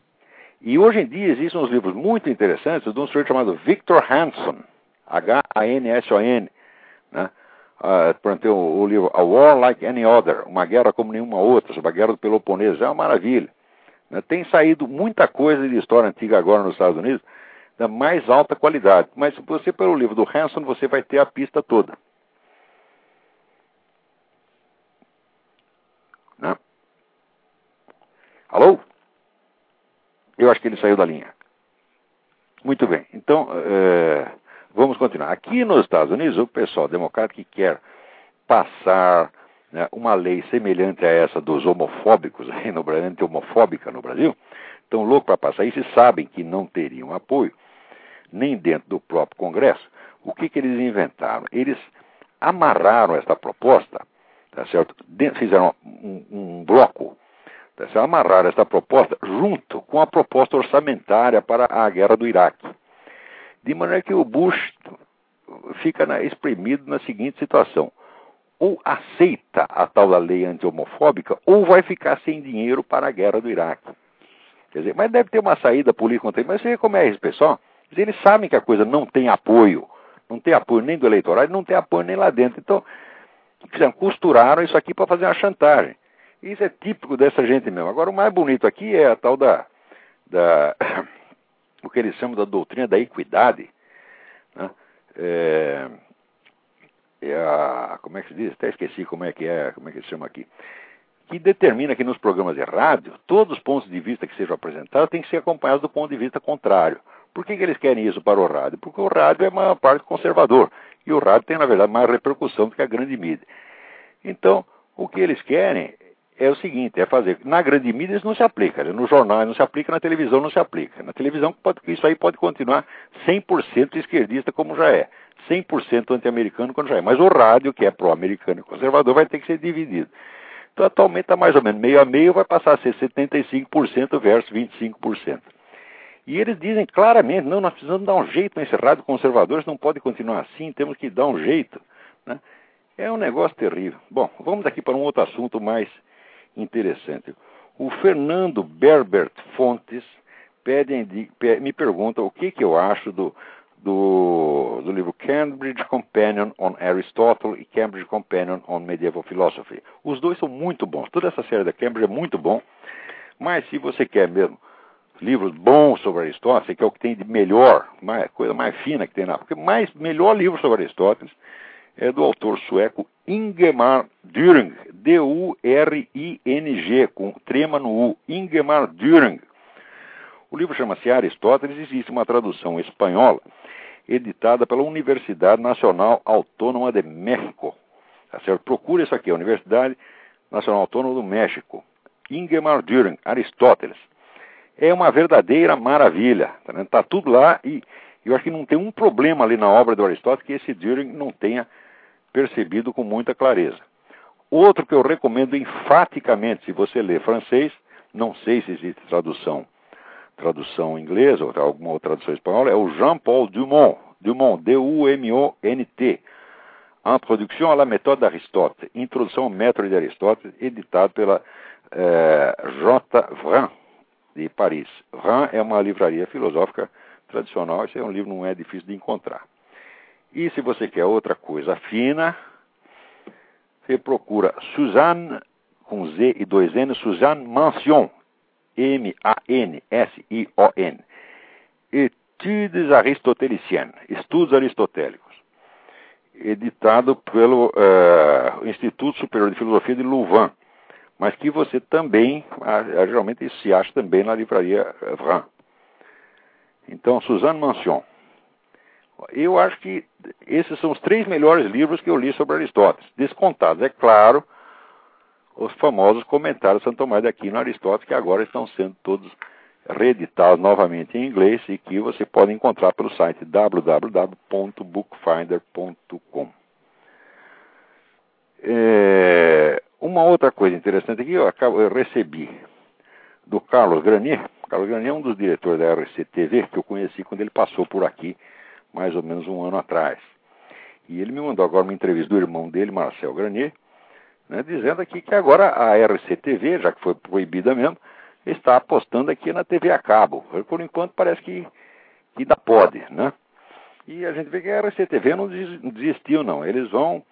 Speaker 2: E hoje em dia existem uns livros muito interessantes de um senhor chamado Victor Hanson, H-A-N-S-O-N, né? Uh, o, o, livro A War Like Any Other, Uma Guerra Como Nenhuma Outra, sobre a Guerra do Peloponeso, é uma maravilha. Né? Tem saído muita coisa de história antiga agora nos Estados Unidos, da mais alta qualidade. Mas se você, pelo livro do Hanson, você vai ter a pista toda. Né? Alô? Eu acho que ele saiu da linha. Muito bem. Então, é, vamos continuar. Aqui nos Estados Unidos, o pessoal democrata que quer passar né, uma lei semelhante a essa dos homofóbicos [laughs] no anti-homofóbica no Brasil, estão loucos para passar isso e sabem que não teriam apoio, nem dentro do próprio Congresso. O que, que eles inventaram? Eles amarraram esta proposta, tá certo? fizeram um, um bloco se amarrar esta proposta junto com a proposta orçamentária para a guerra do Iraque. De maneira que o Bush fica na, exprimido na seguinte situação: ou aceita a tal da lei anti-homofóbica, ou vai ficar sem dinheiro para a guerra do Iraque. Quer dizer, mas deve ter uma saída política contra ele. Mas você como é esse pessoal? Eles sabem que a coisa não tem apoio, não tem apoio nem do eleitorado, não tem apoio nem lá dentro. Então, costuraram isso aqui para fazer uma chantagem. Isso é típico dessa gente mesmo. Agora, o mais bonito aqui é a tal da, da o que eles chamam da doutrina da equidade. Né? É, é a, como é que se diz? Até esqueci como é que é, como é que se chama aqui. Que determina que nos programas de rádio, todos os pontos de vista que sejam apresentados têm que ser acompanhados do ponto de vista contrário. Por que, que eles querem isso para o rádio? Porque o rádio é uma parte conservador. E o rádio tem, na verdade, mais repercussão do que a grande mídia. Então, o que eles querem é o seguinte, é fazer. Na grande mídia isso não se aplica, né? no jornal não se aplica, na televisão não se aplica. Na televisão isso aí pode continuar 100% esquerdista como já é, 100% anti-americano como já é. Mas o rádio, que é pró-americano e conservador, vai ter que ser dividido. Então atualmente está mais ou menos meio a meio, vai passar a ser 75% versus 25%. E eles dizem claramente, não, nós precisamos dar um jeito nesse rádio conservador, isso não pode continuar assim, temos que dar um jeito. Né? É um negócio terrível. Bom, vamos aqui para um outro assunto mais interessante. O Fernando Berbert Fontes pede, me pergunta o que, que eu acho do, do, do, livro Cambridge Companion on Aristotle e Cambridge Companion on Medieval Philosophy. Os dois são muito bons. Toda essa série da Cambridge é muito bom. Mas se você quer mesmo livros bons sobre Aristóteles, que é o que tem de melhor, mais, coisa mais fina que tem lá, porque mais melhor livro sobre Aristóteles é do autor sueco Ingemar Düring, D-U-R-I-N-G, com trema no U, Ingemar Düring. O livro chama-se Aristóteles, existe uma tradução espanhola, editada pela Universidade Nacional Autônoma de México. Tá certo? Procure isso aqui, Universidade Nacional Autônoma do México. Ingemar Düring, Aristóteles. É uma verdadeira maravilha. Está tá tudo lá e eu acho que não tem um problema ali na obra do Aristóteles que esse Düring não tenha percebido com muita clareza. Outro que eu recomendo enfaticamente, se você lê francês, não sei se existe tradução, tradução inglesa ou alguma tradução espanhola, é o Jean-Paul Dumont, Dumont, D-U-M-O-N-T, Introduction à la méthode d'Aristote, Introdução ao método de Aristóteles, editado pela eh, J. Vran, de Paris. Vran é uma livraria filosófica tradicional, esse é um livro não é difícil de encontrar. E se você quer outra coisa fina, você procura Suzanne, com Z e dois N, Suzanne Mansion, M-A-N-S-I-O-N. Etudes Aristoteliciennes, Estudos Aristotélicos, editado pelo uh, Instituto Superior de Filosofia de Louvain, mas que você também, uh, geralmente se acha também na livraria Vran. Então, Suzanne Mansion Eu acho que esses são os três melhores livros que eu li sobre Aristóteles. Descontados, é claro, os famosos comentários de Santo Tomás de Aquino Aristóteles, que agora estão sendo todos reeditados novamente em inglês e que você pode encontrar pelo site www.bookfinder.com. É, uma outra coisa interessante aqui, eu, acabo, eu recebi do Carlos Granier. Carlos Granier é um dos diretores da RCTV que eu conheci quando ele passou por aqui, mais ou menos um ano atrás. E ele me mandou agora uma entrevista do irmão dele, Marcel Granier, né, dizendo aqui que agora a RCTV, já que foi proibida mesmo, está apostando aqui na TV a cabo. Por enquanto parece que, que ainda pode, né? E a gente vê que a RCTV não desistiu, não. Eles vão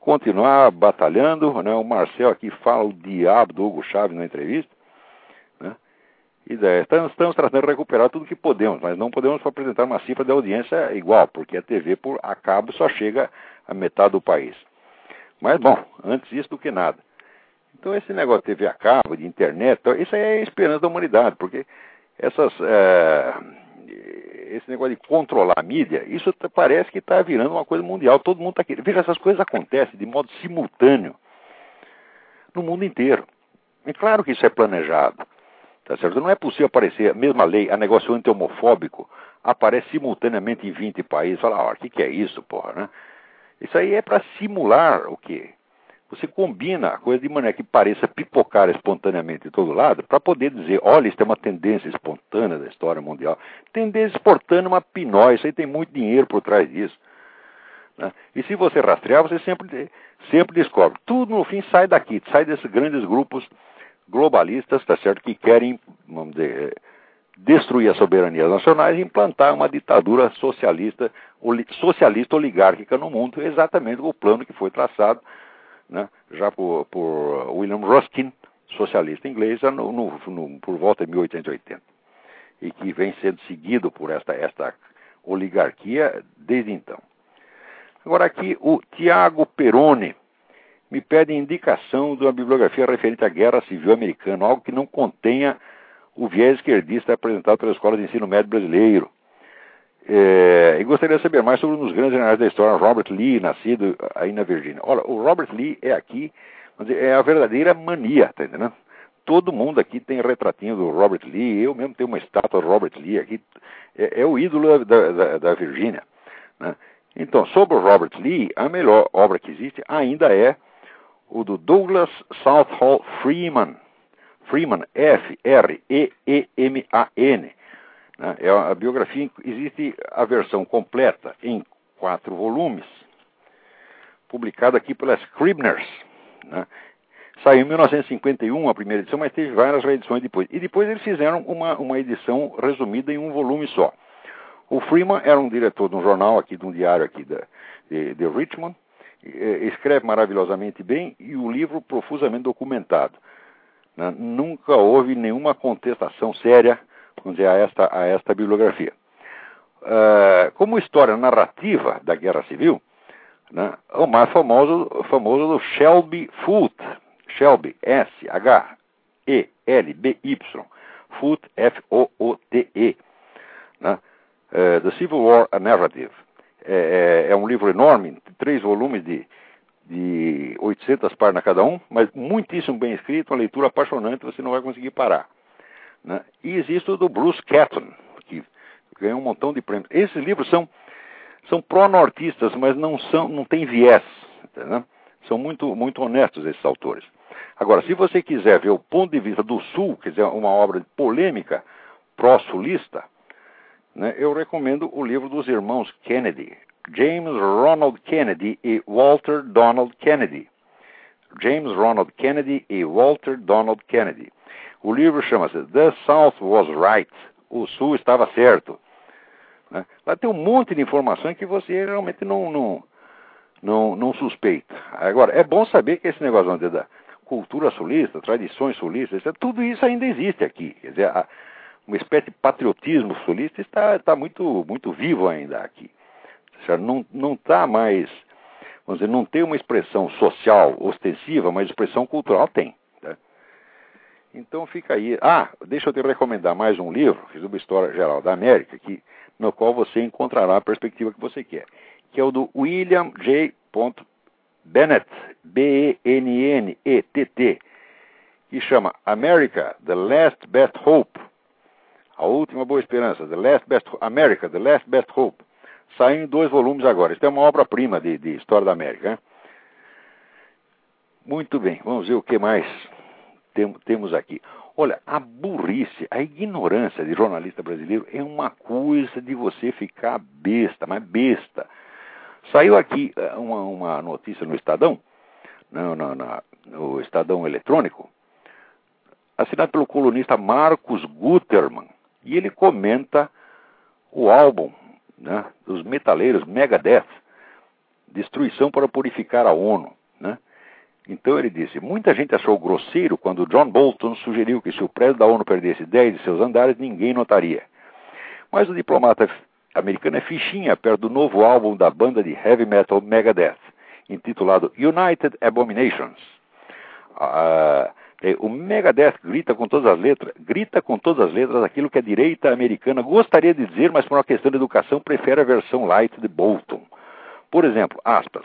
Speaker 2: continuar batalhando, né? O Marcel aqui fala o diabo do Hugo Chaves na entrevista? E daí, estamos, estamos tratando de recuperar tudo que podemos, mas não podemos apresentar uma cifra de audiência igual, porque a TV por a cabo só chega a metade do país. Mas, bom, antes isso do que nada. Então, esse negócio de TV a cabo, de internet, isso aí é a esperança da humanidade, porque essas, é, esse negócio de controlar a mídia, isso parece que está virando uma coisa mundial. Todo mundo está querendo. Veja, essas coisas acontecem de modo simultâneo no mundo inteiro. É claro que isso é planejado. Tá certo? Não é possível aparecer a mesma lei, a negócio anti-homofóbico, aparece simultaneamente em 20 países. Fala, o que, que é isso, porra, né? Isso aí é para simular o quê? Você combina a coisa de maneira que pareça pipocar espontaneamente de todo lado, para poder dizer, olha, isso é uma tendência espontânea da história mundial. Tendência espontânea é uma pinóia, isso aí tem muito dinheiro por trás disso. Né? E se você rastrear, você sempre, sempre descobre. Tudo no fim sai daqui, sai desses grandes grupos globalistas, tá certo, que querem, vamos dizer, destruir as soberanias nacionais e implantar uma ditadura socialista, socialista oligárquica no mundo, exatamente o plano que foi traçado né, já por, por, William Ruskin, socialista inglês, no, no, no, por volta de 1880, e que vem sendo seguido por esta, esta oligarquia desde então. Agora aqui o Tiago Peroni me pede indicação de uma bibliografia referente à Guerra Civil Americana, algo que não contenha o viés esquerdista apresentado pela Escola de Ensino Médio Brasileiro. É, e gostaria de saber mais sobre um dos grandes generais da história, Robert Lee, nascido aí na Virgínia. Olha, o Robert Lee é aqui, é a verdadeira mania, tá entendendo? Todo mundo aqui tem retratinho do Robert Lee, eu mesmo tenho uma estátua do Robert Lee aqui, é, é o ídolo da, da, da Virgínia. Né? Então, sobre o Robert Lee, a melhor obra que existe ainda é o do Douglas Southall Freeman, Freeman, F-R-E-E-M-A-N. Né? É a biografia, existe a versão completa em quatro volumes, publicada aqui pela Scribners. Né? Saiu em 1951 a primeira edição, mas teve várias reedições depois. E depois eles fizeram uma, uma edição resumida em um volume só. O Freeman era um diretor de um jornal aqui, de um diário aqui da, de, de Richmond, escreve maravilhosamente bem e o livro profusamente documentado. Né? Nunca houve nenhuma contestação séria vamos dizer, a, esta, a esta bibliografia. Uh, como história narrativa da Guerra Civil, né, o mais famoso, famoso do Shelby Foote, Shelby, S-H-E-L-B-Y, Foote, F-O-O-T-E, né, uh, The Civil War a Narrative. É, é, é, um livro enorme, três volumes de, de 800 páginas cada um, mas muitíssimo bem escrito, uma leitura apaixonante, você não vai conseguir parar. Né? E existe o do Bruce Catton, que ganhou um montão de prêmios. Esses livros são, são pró-nortistas, mas não, são, não tem viés. São muito, muito honestos esses autores. Agora, se você quiser ver o ponto de vista do Sul, quer dizer, uma obra polêmica pró-sulista, né, eu recomendo o livro dos irmãos Kennedy, James Ronald Kennedy e Walter Donald Kennedy. James Ronald Kennedy e Walter Donald Kennedy. O livro chama-se The South Was Right. O Sul estava certo. Né? Lá tem um monte de informações que você realmente não, não, não, não suspeita. Agora, é bom saber que esse negócio da cultura sulista, tradições sulistas, tudo isso ainda existe aqui. Quer dizer, a, uma espécie de patriotismo sulista está, está muito, muito vivo ainda aqui. Não está mais, vamos dizer, não tem uma expressão social ostensiva, mas expressão cultural tem. Então fica aí. Ah, deixa eu te recomendar mais um livro, fiz uma história geral da América, que no qual você encontrará a perspectiva que você quer, que é o do William J. Bennett, B-E-N-N-E-T-T, que chama America, The Last Best Hope. A última boa esperança, The Last Best America, The Last Best Hope. Saiu em dois volumes agora. Isso é uma obra-prima de, de, história da América. Né? Muito bem, vamos ver o que mais tem, temos aqui. Olha, a burrice, a ignorância de jornalista brasileiro é uma coisa de você ficar besta, mas besta. Saiu aqui eh, uma, uma notícia no Estadão, no, no, Estadão Eletrônico, assinado pelo colunista Marcos Guterman, e ele comenta o álbum né, dos metaleiros Megadeth, Destruição para Purificar a ONU. Né? Então ele disse: muita gente achou grosseiro quando John Bolton sugeriu que se o prédio da ONU perdesse 10 de seus andares, ninguém notaria. Mas o diplomata americano é fichinha perto do novo álbum da banda de heavy metal Megadeth, intitulado United Abominations. Uh, o Megadeth grita com todas as letras, grita com todas as letras aquilo que a direita americana gostaria de dizer, mas por uma questão de educação prefere a versão light de Bolton. Por exemplo, aspas,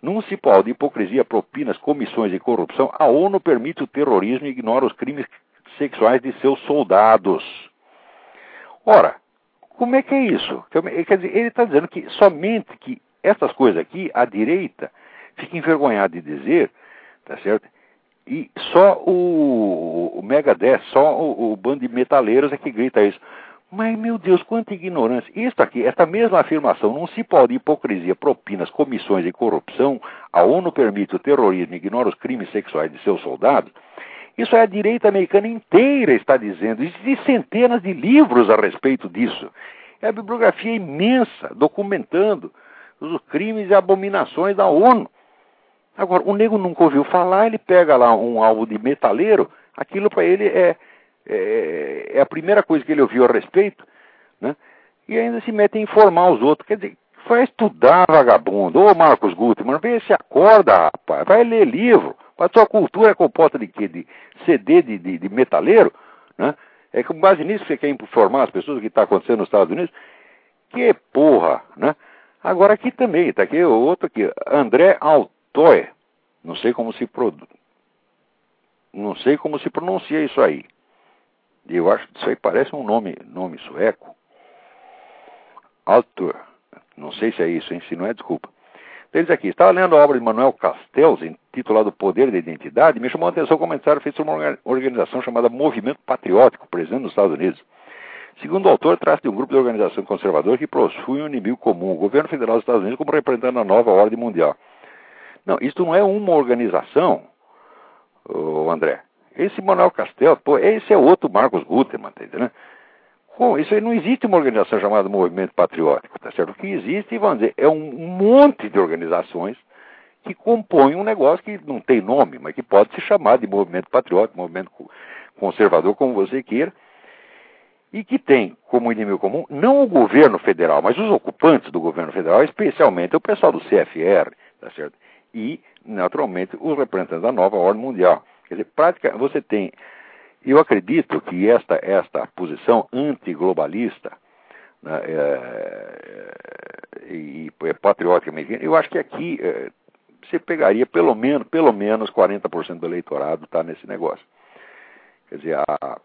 Speaker 2: num cipó de hipocrisia, propinas, comissões e corrupção, a ONU permite o terrorismo e ignora os crimes sexuais de seus soldados. Ora, como é que é isso? Quer dizer, ele está dizendo que somente que essas coisas aqui, a direita fica envergonhada de dizer, tá certo? E só o, o Megadeth, só o, o bando de metaleiros é que grita isso. Mas, meu Deus, quanta ignorância. Isso aqui, esta mesma afirmação, não se pode hipocrisia, propinas, comissões e corrupção, a ONU permite o terrorismo e ignora os crimes sexuais de seus soldados. Isso é a direita americana inteira está dizendo. Existem centenas de livros a respeito disso. É a bibliografia imensa, documentando os crimes e abominações da ONU. Agora, o nego nunca ouviu falar, ele pega lá um álbum de metaleiro, aquilo para ele é, é, é, a primeira coisa que ele ouviu a respeito, né? e ainda se mete a informar os outros. Quer dizer, vai estudar, vagabundo. Ô Marcos Gutmann, vê se acorda, rapaz. Vai ler livro. A sua cultura é composta de quê? De CD de, de, de metaleiro? Né? É com base nisso que você quer informar as pessoas o que está acontecendo nos Estados Unidos? Que porra, né? Agora aqui também, está aqui o outro aqui, André Altoy. Não sei como se produz. Não sei como se pronuncia isso aí. Eu acho que isso aí parece um nome, nome sueco. Altor. Não sei se é isso, hein? Se não é, desculpa. Eles aqui, estava lendo a obra de Manuel Castells, intitulado Poder da Identidade, me chamou a atenção o comentário feito sobre uma organização chamada Movimento Patriótico, presente nos Estados Unidos. Segundo o autor, trata de um grupo de organização conservadora que possui um inimigo comum, o governo federal dos Estados Unidos, como representando a nova ordem mundial. Não, isso não é uma organização, André. Esse Manuel Castells, pô, esse é outro Marcos Gutermann, tá entendendo? Bom, isso aí não existe uma organização chamada Movimento Patriótico, tá certo? O que existe, vamos dizer, é um monte de organizações que compõem um negócio que não tem nome, mas que pode se chamar de Movimento Patriótico, Movimento Conservador, como você queira, e que tem como inimigo comum não o governo federal, mas os ocupantes do governo federal, especialmente o pessoal do CFR, tá certo? E, naturalmente, os representantes da nova ordem mundial. Quer dizer, prática, você tem eu acredito que esta, esta posição antiglobalista né, é, é, e é patriótica americana, eu acho que aqui é, você pegaria pelo menos, pelo menos 40% do eleitorado está nesse negócio. Quer dizer, a,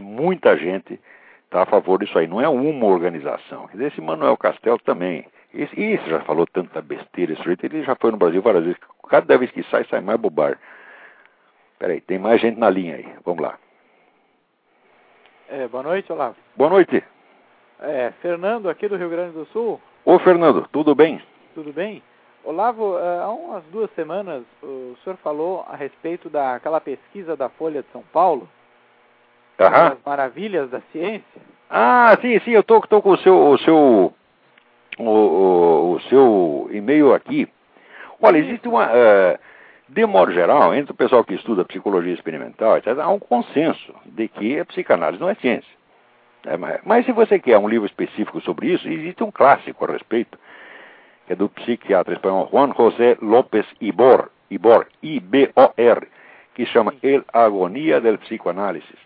Speaker 2: muita gente está a favor disso aí, não é uma organização. Quer dizer, esse Manuel Castelo também. Esse, esse já falou tanta besteira, esse jeito, ele já foi no Brasil várias vezes. Cada vez que sai, sai mais bobagem. Peraí, tem mais gente na linha aí. Vamos lá.
Speaker 4: É, boa noite, Olavo.
Speaker 2: Boa noite.
Speaker 4: É, Fernando, aqui do Rio Grande do Sul.
Speaker 2: Ô, Fernando, tudo bem?
Speaker 4: Tudo bem. Olavo, é, há umas duas semanas o senhor falou a respeito daquela pesquisa da Folha de São Paulo.
Speaker 2: Aham.
Speaker 4: As maravilhas da ciência.
Speaker 2: Ah, sim, sim, eu tô, tô com o seu, o seu, o, o, o seu e-mail aqui. Olha, existe uma... Uh, de modo geral, entre o pessoal que estuda psicologia experimental, etc., há um consenso de que a psicanálise não é ciência. É, mas, mas, se você quer um livro específico sobre isso, existe um clássico a respeito, que é do psiquiatra espanhol Juan José López Ibor, Ibor, I-B-O-R, que chama El Agonia del Psicoanálisis.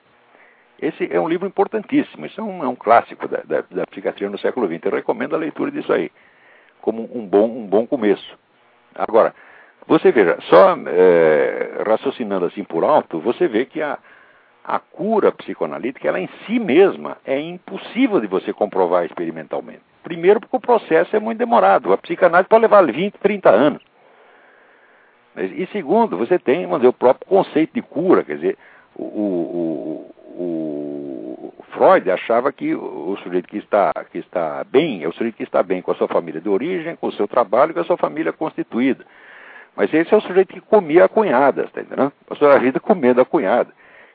Speaker 2: Esse é um livro importantíssimo, isso é um, é um clássico da, da, da, psiquiatria no século XX. Eu recomendo a leitura disso aí, como um bom, um bom começo. Agora, você veja, só é, raciocinando assim por alto, você vê que a, a cura psicoanalítica, ela em si mesma, é impossível de você comprovar experimentalmente. Primeiro, porque o processo é muito demorado. A psicanálise pode levar 20, 30 anos. E segundo, você tem dizer, o próprio conceito de cura, quer dizer, o, o, o, Freud achava que o, sujeito que está, que está bem é o sujeito que está bem com a sua família de origem, com o seu trabalho, com a sua família constituída. Mas esse é o sujeito que comia a cunhada, está entendendo? Passou a vida comendo a cunhada.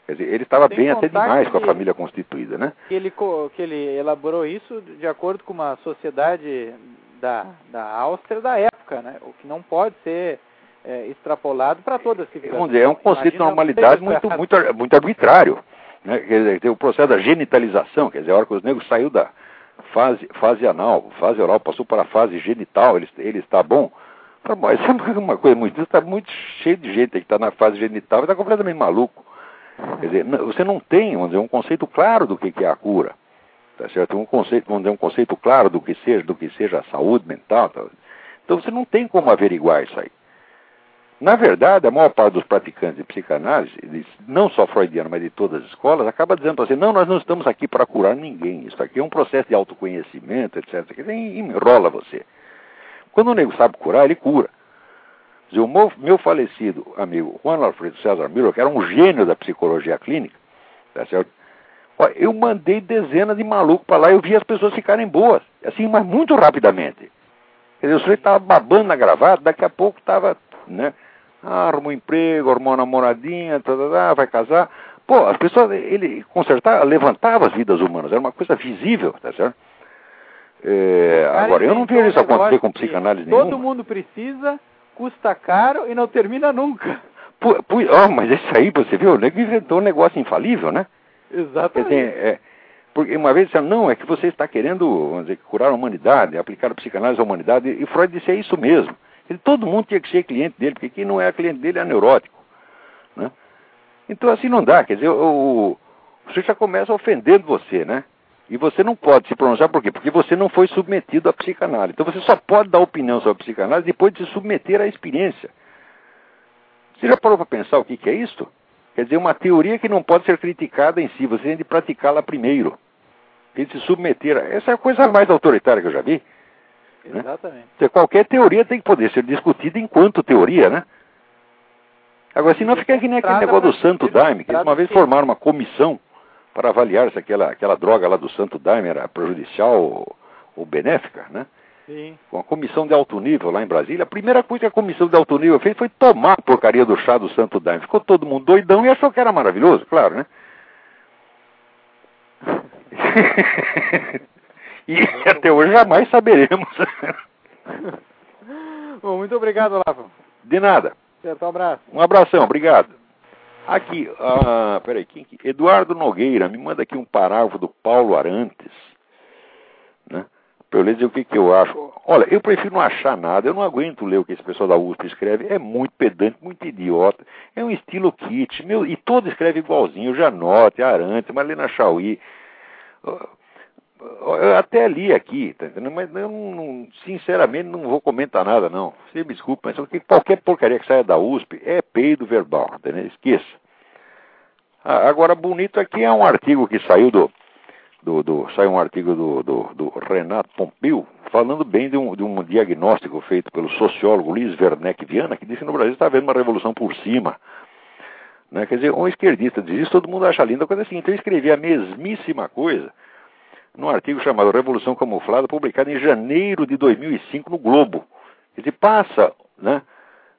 Speaker 2: Quer dizer, ele estava bem até demais com a família constituída, né?
Speaker 4: Que ele, que ele elaborou isso de acordo com uma sociedade da, da Áustria da época, né? O que não pode ser é, extrapolado para todas as civilizações.
Speaker 2: Vamos dizer, é um conceito de normalidade muito, muito, muito arbitrário. Né? Quer dizer, tem o processo da genitalização, quer dizer, a hora que os negros saiu da fase, fase anal, fase oral, passou para a fase genital, ele, ele está bom. Mas é uma coisa muito. Está muito cheio de gente que está na fase genital e está completamente maluco. Quer dizer, você não tem, vamos dizer, um conceito claro do que é a cura. Tá certo? Um conceito, vamos dizer, um conceito claro do que seja, do que seja a saúde mental. Tá? Então você não tem como averiguar isso aí. Na verdade, a maior parte dos praticantes de psicanálise, não só freudiano, mas de todas as escolas, acaba dizendo para você, não, nós não estamos aqui para curar ninguém. Isso aqui é um processo de autoconhecimento, etc. Que enrola você. Quando o nego sabe curar, ele cura. O meu, meu falecido amigo Juan Alfredo César Miller, que era um gênio da psicologia clínica, tá certo? Eu mandei dezenas de malucos para lá e eu vi as pessoas ficarem boas, assim, mas muito rapidamente. Quer dizer, o sujeito estava babando na gravata, daqui a pouco estava, né? Arruma um emprego, arruma uma namoradinha, tá, tá, tá, vai casar. Pô, as pessoas, ele consertava, levantava as vidas humanas, era uma coisa visível, tá certo? É, agora, eu não vejo isso acontecer com psicanálise
Speaker 4: nenhuma.
Speaker 2: Todo
Speaker 4: mundo precisa, custa caro e não termina nunca.
Speaker 2: Pô, pô, oh, mas isso aí, você viu, o nego inventou um negócio infalível, né?
Speaker 4: Exatamente.
Speaker 2: É, porque uma vez disseram, não, é que você está querendo, dizer, curar a humanidade, aplicar a psicanálise à humanidade, e Freud disse, é isso mesmo. Todo mundo tinha que ser cliente dele, porque quem não é cliente dele é neurótico. Né? Então assim não dá, quer dizer, o, você já começa ofendendo você, né? E você não pode se pronunciar por quê? Porque você não foi submetido à psicanálise. Então você só pode dar opinião sobre a psicanálise depois de se submeter à experiência. Você já parou para pensar o que, que é isso? Quer dizer, uma teoria que não pode ser criticada em si, você tem de praticá-la primeiro. Tem de se submeter. A... Essa é a coisa mais autoritária que eu já vi.
Speaker 4: Né? Exatamente.
Speaker 2: Né? Qualquer teoria tem que poder ser discutida enquanto teoria, né? Agora, se não fica que nem aquele negócio do Santo Daime, que uma vez formaram uma comissão para avaliar se aquela, aquela droga lá do Santo Daime era prejudicial ou, ou benéfica, né?
Speaker 4: Sim.
Speaker 2: Com a comissão de alto nível lá em Brasília, a primeira coisa que a comissão de alto nível fez foi tomar a porcaria do chá do Santo Daime. Ficou todo mundo doidão e achou que era maravilhoso, claro, né? [laughs] E [laughs] até hoje jamais saberemos. [laughs]
Speaker 4: Bom, muito obrigado, Olavo.
Speaker 2: De nada.
Speaker 4: Certo, um abraço.
Speaker 2: Um abração, obrigado. Aqui, ah, peraí, quem, Eduardo Nogueira me manda aqui um parágrafo do Paulo Arantes, né? Para eu ler dizer o que, que eu acho. Olha, eu prefiro não achar nada, eu não aguento ler o que esse pessoal da USP escreve, é muito pedante, muito idiota, é um estilo kit, meu, e todo escreve igualzinho, Janote, Arantes, Marlena Chauí eu até li aqui, tá entendendo? mas eu não, sinceramente não vou comentar nada, não. Você me desculpe, mas qualquer porcaria que saia da USP é peido verbal, tá entendeu? Esqueça. Ah, agora, bonito aqui é um artigo que saiu do. do, do saiu um artigo do, do, do, Renato Pompeu, falando bem de um, de um diagnóstico feito pelo sociólogo Luiz Werneck Viana, que disse que no Brasil está havendo uma revolução por cima. Né? Quer dizer, um esquerdista diz isso, todo mundo acha lindo. A coisa assim, então eu escrevi a mesmíssima coisa num artigo chamado Revolução Camuflada, publicado em janeiro de 2005 no Globo. Ele passa né,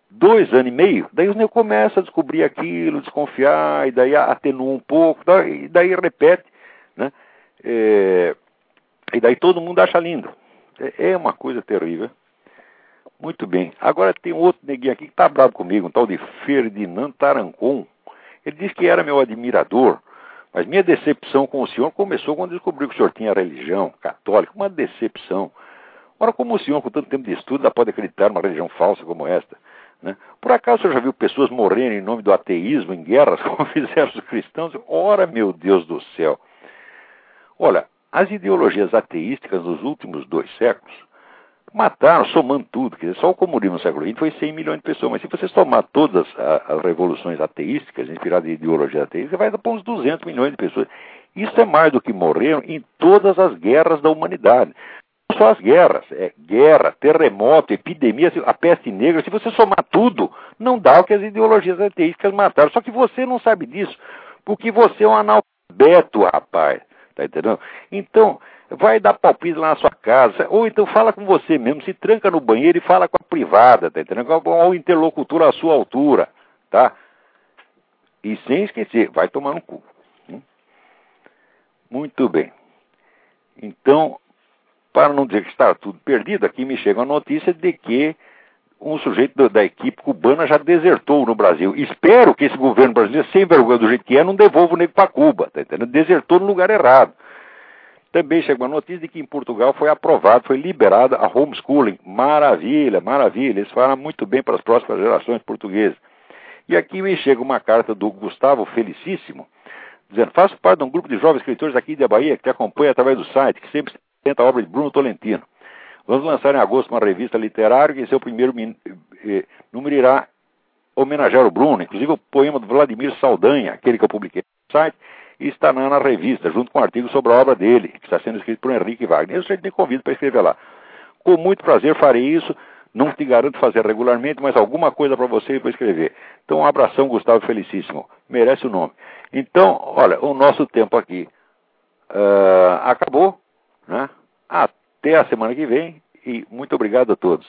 Speaker 2: dois anos e meio, daí os começam a descobrir aquilo, desconfiar, e daí atenua um pouco, e daí repete, né, é, e daí todo mundo acha lindo. É, é uma coisa terrível. Muito bem. Agora tem outro neguinho aqui que está bravo comigo, um tal de Ferdinand Tarancon. Ele diz que era meu admirador, mas minha decepção com o senhor começou quando descobri que o senhor tinha religião católica, uma decepção. Ora, como o senhor, com tanto tempo de estudo, pode acreditar numa religião falsa como esta? Né? Por acaso você já viu pessoas morrendo em nome do ateísmo em guerras, [laughs] como fizeram os cristãos? Ora, meu Deus do céu! Olha, as ideologias ateísticas nos últimos dois séculos mataram, somando tudo, quer dizer, só o comunismo no século XX foi 100 milhões de pessoas, mas se você somar todas as revoluções ateísticas, inspiradas em ideologia ateística, vai dar para uns 200 milhões de pessoas. Isso é mais do que morreram em todas as guerras da humanidade. Não só as guerras, é guerra, terremoto, epidemia, a peste negra, se você somar tudo, não dá o que as ideologias ateísticas mataram. Só que você não sabe disso, porque você é um analfabeto, rapaz. Tá entendendo? Então, vai dar palpite lá na sua casa, ou então fala com você mesmo, se tranca no banheiro e fala com a privada, tá entendendo? Com o interlocutor à sua altura, tá? E sem esquecer, vai tomar no cu. Hum? Muito bem. Então, para não dizer que está tudo perdido, aqui me chega a notícia de que um sujeito da equipe cubana já desertou no Brasil. Espero que esse governo brasileiro, sem vergonha do jeito que é, não devolva o negro para Cuba, tá entendendo? Desertou no lugar errado. Também chegou a notícia de que em Portugal foi aprovado, foi liberada a homeschooling. Maravilha, maravilha. Isso fará muito bem para as próximas gerações portuguesas. E aqui me chega uma carta do Gustavo Felicíssimo, dizendo: Faço parte de um grupo de jovens escritores aqui da Bahia que te acompanha através do site, que sempre tenta a obra de Bruno Tolentino. Vamos lançar em agosto uma revista literária que seu primeiro eh, número irá homenagear o Bruno, inclusive o poema do Vladimir Saldanha, aquele que eu publiquei no site, e está na, revista, junto com um artigo sobre a obra dele, que está sendo escrito por Henrique Wagner. Gente me convida para escrever lá. Com muito prazer farei isso. Não te garanto fazer regularmente, mas alguma coisa para você para escrever. Então, um abração, Gustavo Felicíssimo. Merece o nome. Então, olha, o nosso tempo aqui uh, acabou. Né? Até a semana que vem e muito obrigado a todos.